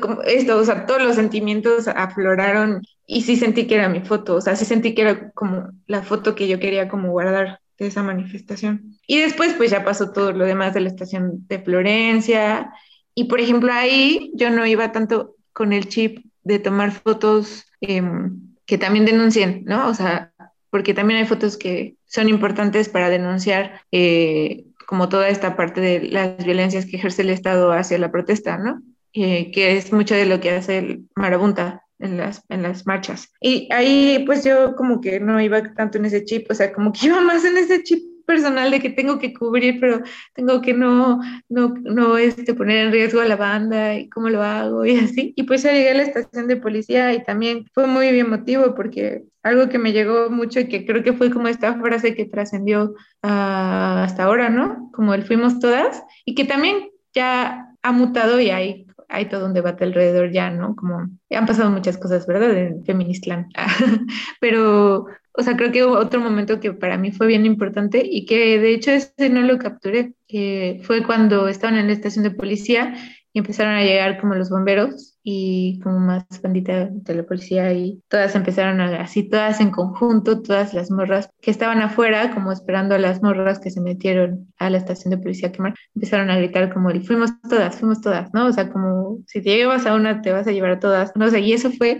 como esto, o sea, todos los sentimientos afloraron y sí sentí que era mi foto, o sea, sí sentí que era como la foto que yo quería como guardar de esa manifestación. Y después pues ya pasó todo lo demás de la estación de Florencia y por ejemplo ahí yo no iba tanto con el chip de tomar fotos em, que también denuncien, ¿no? O sea, porque también hay fotos que son importantes para denunciar eh, como toda esta parte de las violencias que ejerce el Estado hacia la protesta, ¿no? Eh, que es mucho de lo que hace el Marabunta en las, en las marchas. Y ahí pues yo como que no iba tanto en ese chip, o sea, como que iba más en ese chip personal de que tengo que cubrir, pero tengo que no, no, no este, poner en riesgo a la banda y cómo lo hago y así. Y pues ya llegué a la estación de policía y también fue muy emotivo porque algo que me llegó mucho y que creo que fue como esta frase que trascendió ah, hasta ahora, ¿no? Como el fuimos todas y que también ya ha mutado y hay, hay todo un debate alrededor ya, ¿no? Como han pasado muchas cosas, ¿verdad? En Feministland. Pero o sea, creo que hubo otro momento que para mí fue bien importante y que de hecho ese no lo capturé, fue cuando estaban en la estación de policía y empezaron a llegar como los bomberos y como más bandita de la policía y todas empezaron a, así todas en conjunto, todas las morras que estaban afuera como esperando a las morras que se metieron a la estación de policía a quemar, empezaron a gritar como el fuimos todas, fuimos todas, ¿no? O sea, como si te llevas a una te vas a llevar a todas, no sé, y eso fue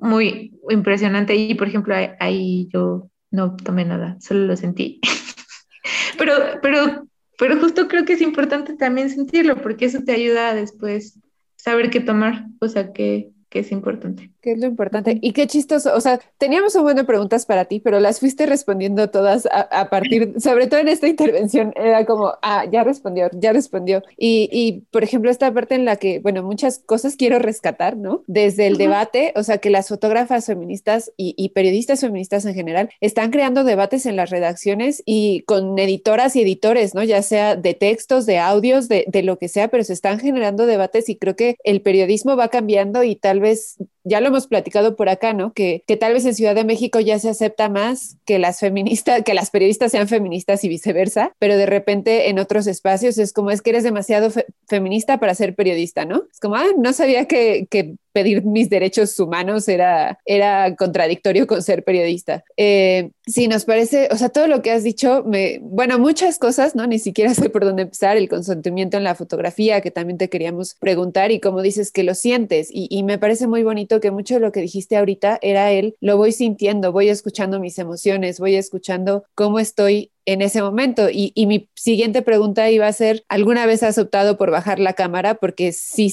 muy impresionante. Y por ejemplo, ahí yo no tomé nada, solo lo sentí. pero, pero, pero justo creo que es importante también sentirlo, porque eso te ayuda a después saber qué tomar, o sea, que, que es importante. ¿Qué es lo importante? Y qué chistoso, o sea, teníamos un buen de preguntas para ti, pero las fuiste respondiendo todas a, partir, sobre todo en esta intervención, era como, ah, ya respondió, ya respondió. Y, y, por ejemplo, esta parte en la que, bueno, muchas cosas quiero rescatar, ¿no? Desde el debate, o sea, que las fotógrafas feministas y, y, periodistas feministas en general están creando debates en las redacciones y con editoras y editores, ¿no? Ya sea de textos, de audios, de, de lo que sea, pero se están generando debates y creo que el periodismo va cambiando y tal vez ya lo hemos platicado por acá, ¿no? Que, que, tal vez en Ciudad de México ya se acepta más que las feministas, que las periodistas sean feministas y viceversa, pero de repente en otros espacios es como es que eres demasiado feminista para ser periodista, ¿no? Es como, ah, no sabía que, que pedir mis derechos humanos era, era contradictorio con ser periodista. Eh, sí, nos parece, o sea, todo lo que has dicho, me, bueno, muchas cosas, ¿no? Ni siquiera sé por dónde empezar, el consentimiento en la fotografía, que también te queríamos preguntar, y como dices que lo sientes, y, y me parece muy bonito que mucho de lo que dijiste ahorita era él, lo voy sintiendo, voy escuchando mis emociones, voy escuchando cómo estoy en ese momento. Y, y, mi siguiente pregunta iba a ser, ¿alguna vez has optado por bajar la cámara? Porque sí,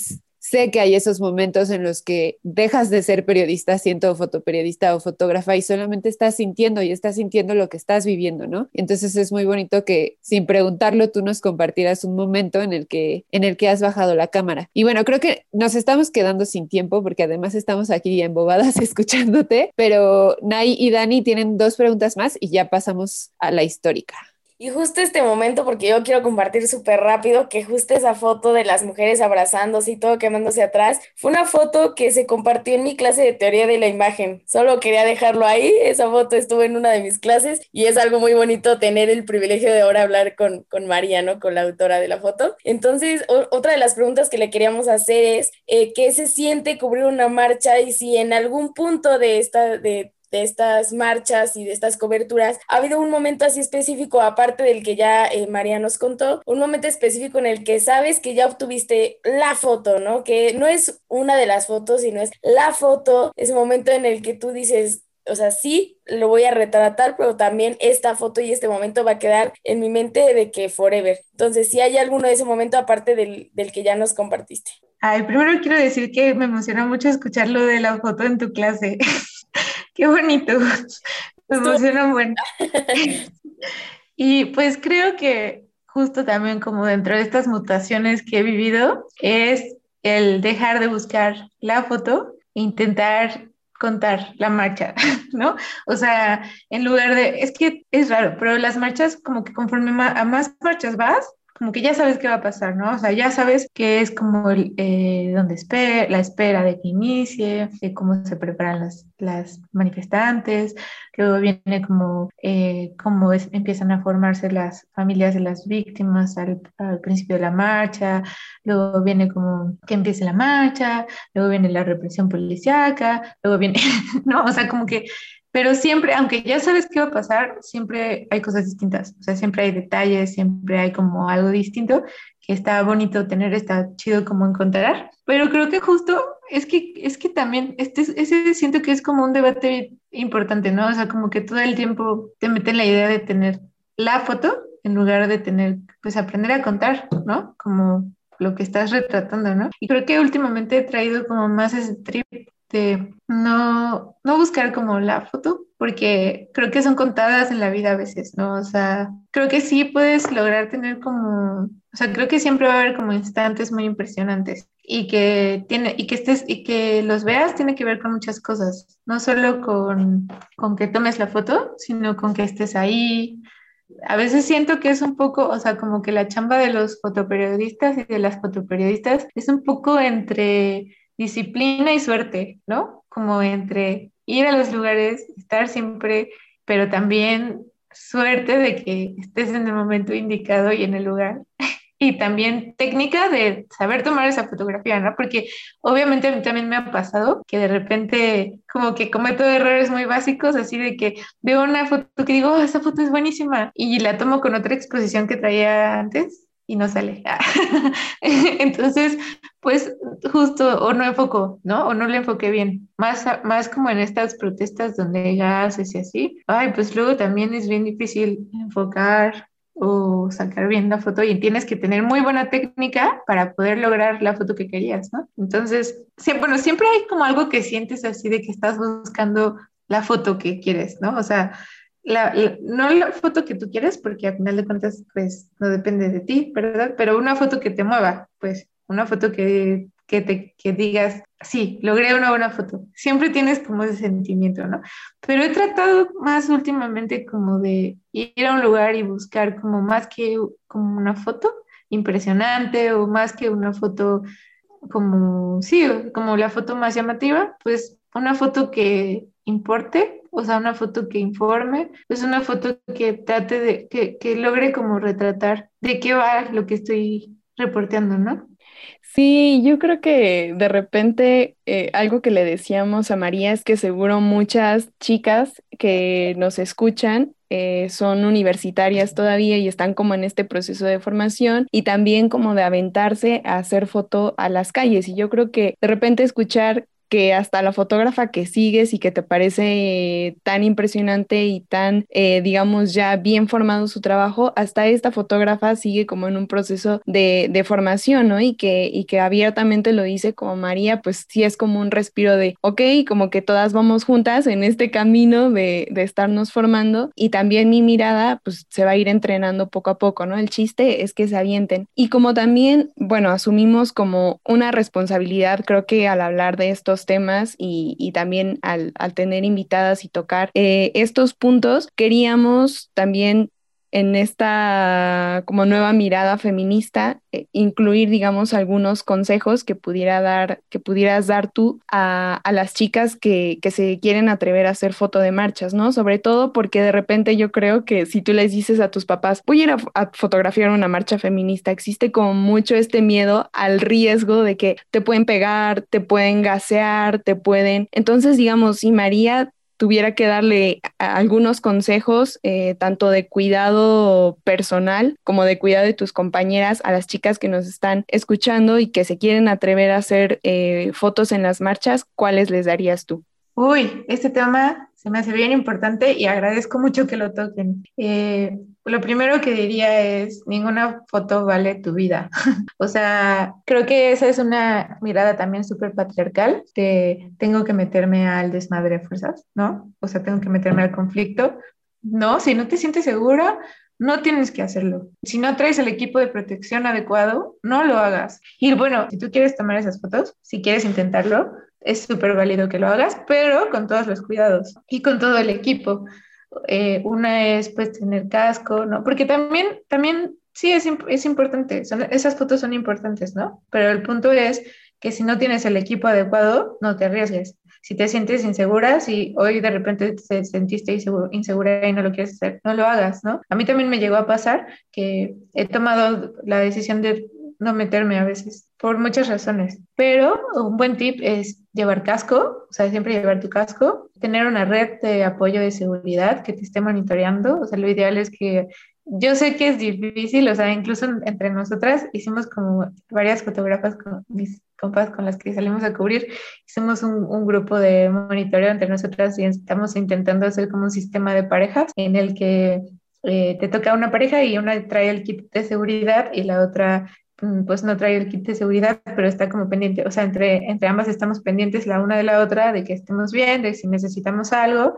sé que hay esos momentos en los que dejas de ser periodista, siendo fotoperiodista o fotógrafa y solamente estás sintiendo y estás sintiendo lo que estás viviendo, ¿no? Entonces es muy bonito que sin preguntarlo tú nos compartieras un momento en el que en el que has bajado la cámara. Y bueno, creo que nos estamos quedando sin tiempo porque además estamos aquí embobadas escuchándote, pero Nay y Dani tienen dos preguntas más y ya pasamos a la histórica. Y justo este momento, porque yo quiero compartir súper rápido que justo esa foto de las mujeres abrazándose y todo quemándose atrás, fue una foto que se compartió en mi clase de teoría de la imagen. Solo quería dejarlo ahí, esa foto estuvo en una de mis clases y es algo muy bonito tener el privilegio de ahora hablar con, con María, ¿no? Con la autora de la foto. Entonces, otra de las preguntas que le queríamos hacer es, eh, ¿qué se siente cubrir una marcha y si en algún punto de esta... De, de estas marchas y de estas coberturas, ha habido un momento así específico, aparte del que ya eh, María nos contó, un momento específico en el que sabes que ya obtuviste la foto, ¿no? Que no es una de las fotos, sino es la foto, ese momento en el que tú dices, o sea, sí, lo voy a retratar, pero también esta foto y este momento va a quedar en mi mente de que forever. Entonces, si hay alguno de ese momento aparte del, del que ya nos compartiste. Ay, primero quiero decir que me emociona mucho escuchar lo de la foto en tu clase. Qué bonito. Me emociona bueno. y pues creo que justo también como dentro de estas mutaciones que he vivido es el dejar de buscar la foto e intentar contar la marcha, ¿no? O sea, en lugar de, es que es raro, pero las marchas como que conforme a más marchas vas, como que ya sabes qué va a pasar, ¿no? O sea, ya sabes que es como el, eh, donde espera, la espera de que inicie, de cómo se preparan las, las manifestantes, luego viene como eh, cómo empiezan a formarse las familias de las víctimas al, al, principio de la marcha, luego viene como que empiece la marcha, luego viene la represión policíaca, luego viene, ¿no? O sea, como que pero siempre, aunque ya sabes qué va a pasar, siempre hay cosas distintas, o sea, siempre hay detalles, siempre hay como algo distinto que está bonito tener, está chido como encontrar, pero creo que justo es que, es que también, este, ese siento que es como un debate importante, ¿no? O sea, como que todo el tiempo te meten la idea de tener la foto en lugar de tener, pues aprender a contar, ¿no? Como lo que estás retratando, ¿no? Y creo que últimamente he traído como más ese trip este, no, no buscar como la foto, porque creo que son contadas en la vida a veces, ¿no? O sea, creo que sí puedes lograr tener como, o sea, creo que siempre va a haber como instantes muy impresionantes y que tiene y que estés y que los veas tiene que ver con muchas cosas, no solo con, con que tomes la foto, sino con que estés ahí. A veces siento que es un poco, o sea, como que la chamba de los fotoperiodistas y de las fotoperiodistas es un poco entre disciplina y suerte, ¿no? Como entre ir a los lugares, estar siempre, pero también suerte de que estés en el momento indicado y en el lugar. Y también técnica de saber tomar esa fotografía, ¿no? Porque obviamente a mí también me ha pasado que de repente como que cometo errores muy básicos, así de que veo una foto que digo, oh, esa foto es buenísima, y la tomo con otra exposición que traía antes y no sale. Entonces, pues justo, o no enfocó, ¿no? O no le enfoqué bien. Más, más como en estas protestas donde ya haces y así. Ay, pues luego también es bien difícil enfocar o sacar bien la foto y tienes que tener muy buena técnica para poder lograr la foto que querías, ¿no? Entonces, bueno, siempre hay como algo que sientes así de que estás buscando la foto que quieres, ¿no? O sea, no la foto que tú quieres, porque al final de cuentas, pues no depende de ti, ¿verdad? Pero una foto que te mueva, pues una foto que, que te que digas, sí, logré una buena foto. Siempre tienes como ese sentimiento, ¿no? Pero he tratado más últimamente como de ir a un lugar y buscar como más que como una foto impresionante o más que una foto como, sí, como la foto más llamativa, pues una foto que importe o sea, una foto que informe, es una foto que trate de, que, que logre como retratar de qué va lo que estoy reporteando, ¿no? Sí, yo creo que de repente eh, algo que le decíamos a María es que seguro muchas chicas que nos escuchan eh, son universitarias todavía y están como en este proceso de formación y también como de aventarse a hacer foto a las calles. Y yo creo que de repente escuchar que hasta la fotógrafa que sigues y que te parece tan impresionante y tan, eh, digamos, ya bien formado su trabajo, hasta esta fotógrafa sigue como en un proceso de, de, formación, ¿no? Y que, y que abiertamente lo dice como María, pues sí es como un respiro de, ok, como que todas vamos juntas en este camino de, de estarnos formando y también mi mirada, pues se va a ir entrenando poco a poco, ¿no? El chiste es que se avienten. Y como también, bueno, asumimos como una responsabilidad, creo que al hablar de estos temas y, también al, tener invitadas y tocar eh, estos puntos, queríamos también en esta como nueva mirada feminista, eh, incluir, digamos, algunos consejos que pudiera dar, que pudieras dar tú a, las chicas que, que, se quieren atrever a hacer foto de marchas, ¿no? Sobre todo porque de repente yo creo que si tú les dices a tus papás, voy a ir a, fotografiar una marcha feminista, existe como mucho este miedo al riesgo de que te pueden pegar, te pueden gasear, te pueden... Entonces, digamos, si María tuviera que darle algunos consejos, eh, tanto de cuidado personal como de cuidado de tus compañeras, a las chicas que nos están escuchando y que se quieren atrever a hacer eh, fotos en las marchas, ¿cuáles les darías tú? Uy, este tema se me hace bien importante y agradezco mucho que lo toquen. Eh, lo primero que diría es, ninguna foto vale tu vida. o sea, creo que esa es una mirada también súper patriarcal de tengo que meterme al desmadre de fuerzas, ¿no? O sea, tengo que meterme al conflicto. No, si no te sientes segura, no tienes que hacerlo. Si no traes el equipo de protección adecuado, no lo hagas. Y bueno, si tú quieres tomar esas fotos, si quieres intentarlo, es súper válido que lo hagas, pero con todos los cuidados y con todo el equipo. Eh, una es pues tener casco, ¿no? Porque también, también sí, es, es importante, son, esas fotos son importantes, ¿no? Pero el punto es que si no tienes el equipo adecuado, no te arriesgues. Si te sientes insegura, si hoy de repente te sentiste insegura y no lo quieres hacer, no lo hagas, ¿no? A mí también me llegó a pasar que he tomado la decisión de no meterme a veces por muchas razones, pero un buen tip es llevar casco, o sea, siempre llevar tu casco, tener una red de apoyo de seguridad que te esté monitoreando, o sea, lo ideal es que yo sé que es difícil, o sea, incluso entre nosotras hicimos como varias fotógrafas con mis compas con las que salimos a cubrir, hicimos un, un, grupo de monitoreo entre nosotras y estamos intentando hacer como un sistema de parejas en el que eh, te toca una pareja y una trae el kit de seguridad y la otra mm, pues no trae el kit de seguridad, pero está como pendiente, o sea, entre, entre ambas estamos pendientes la una de la otra de que estemos bien, de si necesitamos algo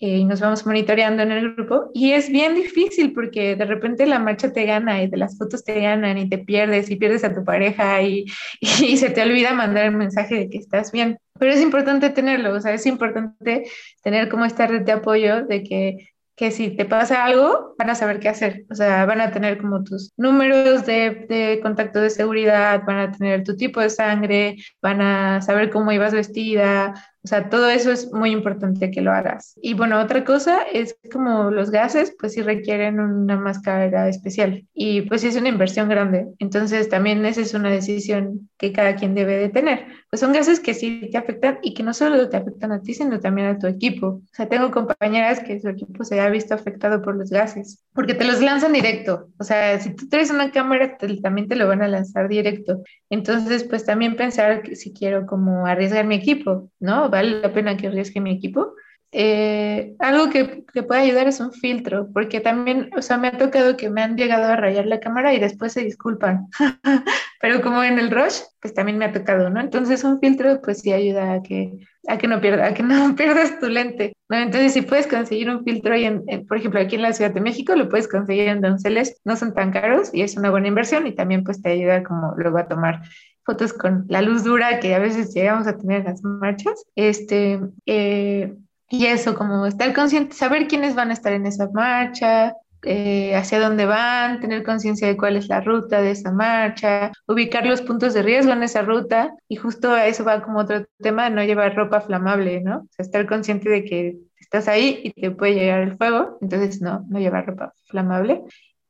eh, y nos vamos monitoreando en el grupo. Y es bien difícil porque de repente la marcha te gana y de las fotos te ganan y te pierdes y pierdes a tu pareja y, y se te olvida mandar el mensaje de que estás bien. Pero es importante tenerlo, o sea, es importante tener como esta red de apoyo de que que si te pasa algo, van a saber qué hacer. O sea, van a tener como tus números de, de, contacto de seguridad, van a tener tu tipo de sangre, van a saber cómo ibas vestida, o sea, todo eso es muy importante que lo hagas. Y bueno, otra cosa es como los gases, pues sí requieren una máscara especial y pues es una inversión grande. Entonces también esa es una decisión que cada quien debe de tener. Pues son gases que sí te afectan y que no solo te afectan a ti, sino también a tu equipo. O sea, tengo compañeras que su equipo se ha visto afectado por los gases porque te los lanzan directo. O sea, si tú traes una cámara, también te lo van a lanzar directo. Entonces, pues también pensar que si quiero como arriesgar mi equipo, ¿no? ¿Vale la pena que arriesgue mi equipo? Eh, algo que, que, puede ayudar es un filtro, porque también, o sea, me ha tocado que me han llegado a rayar la cámara y después se disculpan, pero como en el rush, pues también me ha tocado, ¿no? Entonces un filtro pues sí ayuda a que, a que no pierda, a que no pierdas tu lente, ¿no? Entonces si puedes conseguir un filtro, y en, por ejemplo, aquí en la Ciudad de México lo puedes conseguir en Donceles, no son tan caros y es una buena inversión y también pues te ayuda como luego a tomar fotos con la luz dura que a veces llegamos a tener en las marchas. Este, eh, y eso, como estar consciente, saber quiénes van a estar en esa marcha, eh, hacia dónde van, tener conciencia de cuál es la ruta de esa marcha, ubicar los puntos de riesgo en esa ruta y justo a eso va como otro tema no llevar ropa flamable, ¿no? O sea, estar consciente de que estás ahí y te puede llegar el fuego, entonces no, no llevar ropa flamable.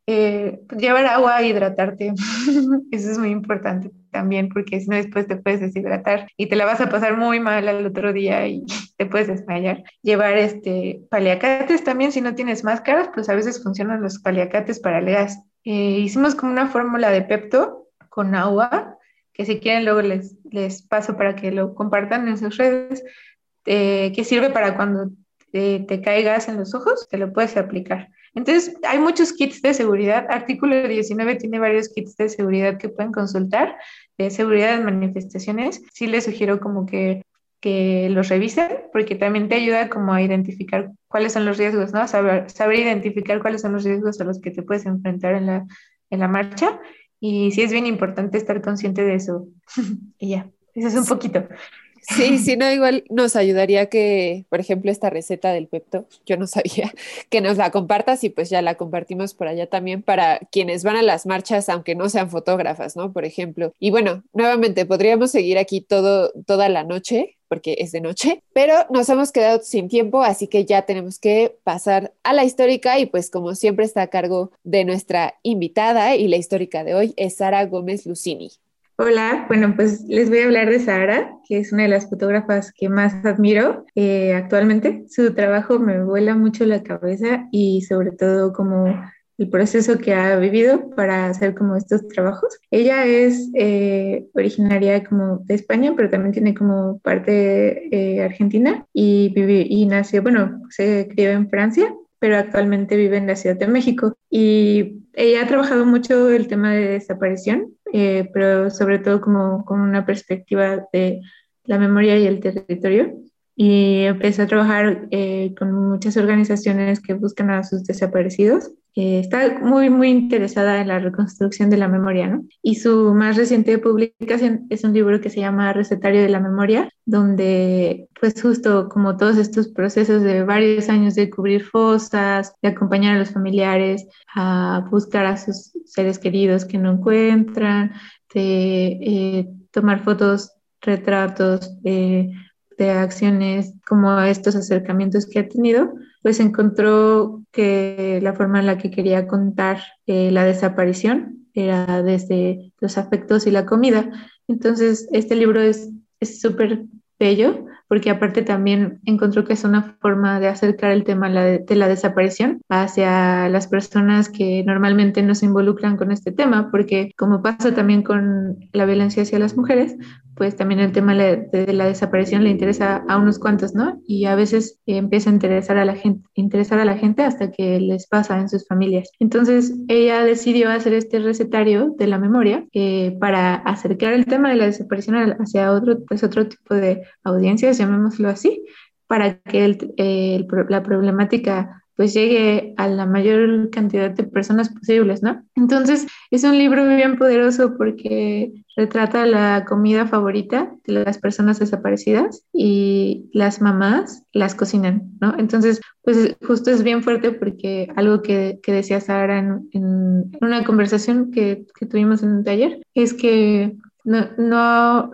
Eh, llevar agua, hidratarte, eso es muy importante también, porque si no después te puedes deshidratar y te la vas a pasar muy mal al otro día y te puedes desmayar. Llevar este paliacates también, si no tienes máscaras, pues a veces funcionan los paliacates para el gas. Eh, hicimos como una fórmula de Pepto con agua, que si quieren luego les, les paso para que lo compartan en sus redes, eh, que sirve para cuando te, te caigas en los ojos, te lo puedes aplicar. Entonces, hay muchos kits de seguridad. Artículo 19 tiene varios kits de seguridad que pueden consultar, de seguridad en manifestaciones. Sí les sugiero como que, que los revisen, porque también te ayuda como a identificar cuáles son los riesgos, ¿no? Saber, saber identificar cuáles son los riesgos a los que te puedes enfrentar en la, en la marcha. Y sí es bien importante estar consciente de eso. y ya, eso es un poquito. Sí, si no, igual nos ayudaría que, por ejemplo, esta receta del Pepto, yo no sabía, que nos la compartas y pues ya la compartimos por allá también para quienes van a las marchas, aunque no sean fotógrafas, ¿no? Por ejemplo. Y bueno, nuevamente, podríamos seguir aquí todo, toda la noche, porque es de noche, pero nos hemos quedado sin tiempo, así que ya tenemos que pasar a la histórica y pues como siempre está a cargo de nuestra invitada y la histórica de hoy es Sara Gómez Lucini. Hola, bueno, pues les voy a hablar de Sara, que es una de las fotógrafas que más admiro eh, actualmente. Su trabajo me vuela mucho la cabeza y sobre todo como el proceso que ha vivido para hacer como estos trabajos. Ella es eh, originaria como de España, pero también tiene como parte eh, argentina y, vive, y nació, bueno, se crió en Francia pero actualmente vive en la Ciudad de México. Y ella ha trabajado mucho el tema de desaparición, eh, pero sobre todo como con una perspectiva de la memoria y el territorio. Y empezó a trabajar eh, con muchas organizaciones que buscan a sus desaparecidos eh, está muy, muy interesada en la reconstrucción de la memoria, ¿no? Y su más reciente publicación es un libro que se llama Recetario de la Memoria, donde pues justo como todos estos procesos de varios años de cubrir fosas, de acompañar a los familiares a buscar a sus seres queridos que no encuentran, de eh, tomar fotos, retratos, de acciones como estos acercamientos que ha tenido, pues encontró que la forma en la que quería contar eh, la desaparición era desde los afectos y la comida. Entonces, este libro es súper bello porque aparte también encontró que es una forma de acercar el tema de, la desaparición hacia las personas que normalmente no se involucran con este tema, porque como pasa también con la violencia hacia las mujeres, pues también el tema de, la desaparición le interesa a unos cuantos, ¿no? Y a veces empieza a interesar a la gente, interesar a la gente hasta que les pasa en sus familias. Entonces ella decidió hacer este recetario de la memoria eh, para acercar el tema de la desaparición hacia otro, pues otro tipo de audiencias, llamémoslo así, para que la problemática pues llegue a la mayor cantidad de personas posibles, ¿no? Entonces, es un libro bien poderoso porque retrata la comida favorita de las personas desaparecidas y las mamás las cocinan, ¿no? Entonces, pues justo es bien fuerte porque algo que, que decía Sara en, una conversación que, que tuvimos en un taller es que no, no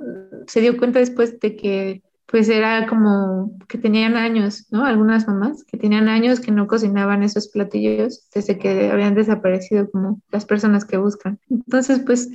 se dio cuenta después de que pues era como que tenían años, ¿no? Algunas mamás que tenían años que no cocinaban esos platillos desde que habían desaparecido como las personas que buscan. Entonces, pues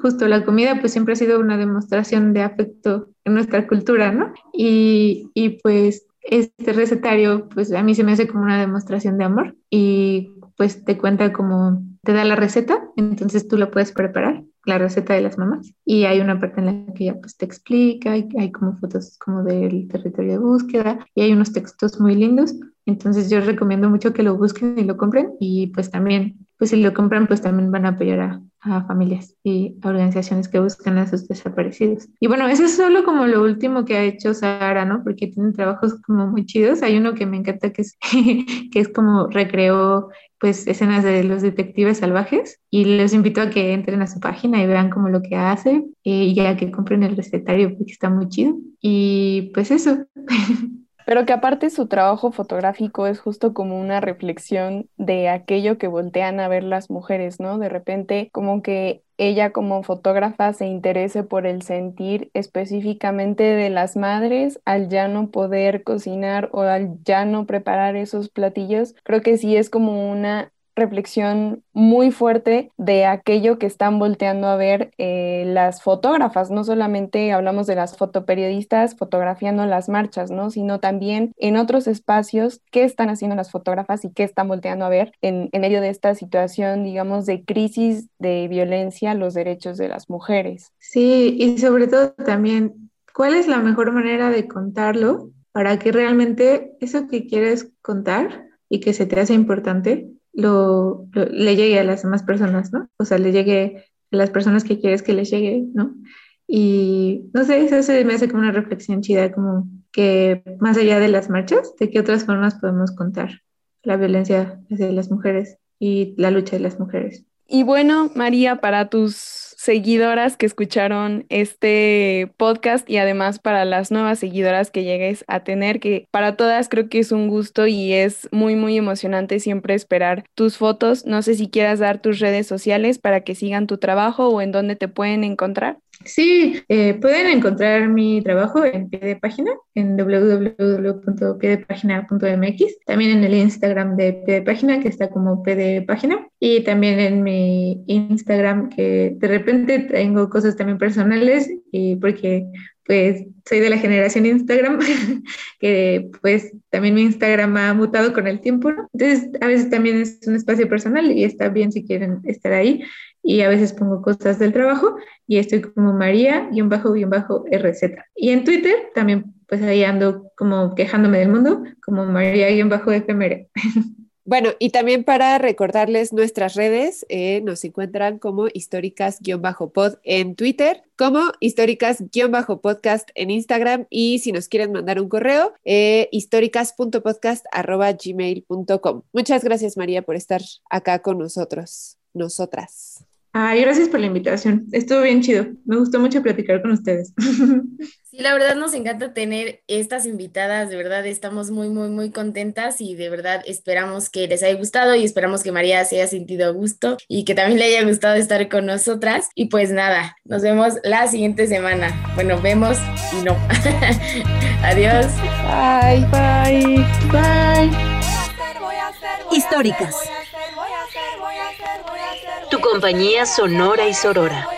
justo la comida pues siempre ha sido una demostración de afecto en nuestra cultura, ¿no? Y, y pues este recetario pues a mí se me hace como una demostración de amor y pues te cuenta como te da la receta, entonces tú la puedes preparar, la receta de las mamás. Y hay una parte en la que ya pues te explica, y hay como fotos como del territorio de búsqueda y hay unos textos muy lindos. Entonces yo recomiendo mucho que lo busquen y lo compren y pues también, pues si lo compran, pues también van a apoyar a, a familias y a organizaciones que buscan a sus desaparecidos. Y bueno, eso es solo como lo último que ha hecho Sara, ¿no? Porque tiene trabajos como muy chidos. Hay uno que me encanta que es, que es como recreó pues escenas de los detectives salvajes y les invito a que entren a su página y vean como lo que hace eh, y ya que compren el recetario porque está muy chido. Y pues eso. Pero que aparte su trabajo fotográfico es justo como una reflexión de aquello que voltean a ver las mujeres, ¿no? De repente como que ella como fotógrafa se interese por el sentir específicamente de las madres al ya no poder cocinar o al ya no preparar esos platillos, creo que sí es como una reflexión muy fuerte de aquello que están volteando a ver eh, las fotógrafas. No solamente hablamos de las fotoperiodistas fotografiando las marchas, ¿no? Sino también en otros espacios qué están haciendo las fotógrafas y qué están volteando a ver en, en medio de esta situación, digamos, de crisis de violencia a los derechos de las mujeres. Sí, y sobre todo también, ¿cuál es la mejor manera de contarlo para que realmente eso que quieres contar y que se te hace importante lo, le llegue a las demás personas, ¿no? O sea, le llegue a las personas que quieres que les llegue, ¿no? Y no sé, eso me hace como una reflexión chida, como que más allá de las marchas, ¿de qué otras formas podemos contar la violencia hacia las mujeres y la lucha de las mujeres? Y bueno, María, para tus seguidoras que escucharon este podcast y además para las nuevas seguidoras que llegues a tener, que para todas creo que es un gusto y es muy, muy emocionante siempre esperar tus fotos. No sé si quieras dar tus redes sociales para que sigan tu trabajo o en dónde te pueden encontrar. Sí, eh, pueden encontrar mi trabajo en pie de página, en www.piedepagina.mx, también en el Instagram de pie de página, que está como pie de página, y también en mi Instagram, que de repente tengo cosas también personales, y porque pues soy de la generación Instagram, que pues también mi Instagram ha mutado con el tiempo, ¿no? Entonces a veces también es un espacio personal y está bien si quieren estar ahí y a veces pongo cosas del trabajo y estoy como María-RZ. Y en Twitter también pues ahí ando como quejándome del mundo, como María-efemere. Bueno, y también para recordarles nuestras redes, eh, nos encuentran como históricas-pod en Twitter, como históricas-podcast en Instagram y si nos quieren mandar un correo, eh, históricas.podcast.gmail.com. Muchas gracias María por estar acá con nosotros, nosotras. Ay, gracias por la invitación. Estuvo bien chido. Me gustó mucho platicar con ustedes. Sí, la verdad nos encanta tener estas invitadas, de verdad estamos muy, muy, muy contentas y de verdad esperamos que les haya gustado y esperamos que María se haya sentido a gusto y que también le haya gustado estar con nosotras. Y pues nada, nos vemos la siguiente semana. Bueno, vemos y no. Adiós. Bye, bye, bye. Históricas. Compañía sonora y sorora.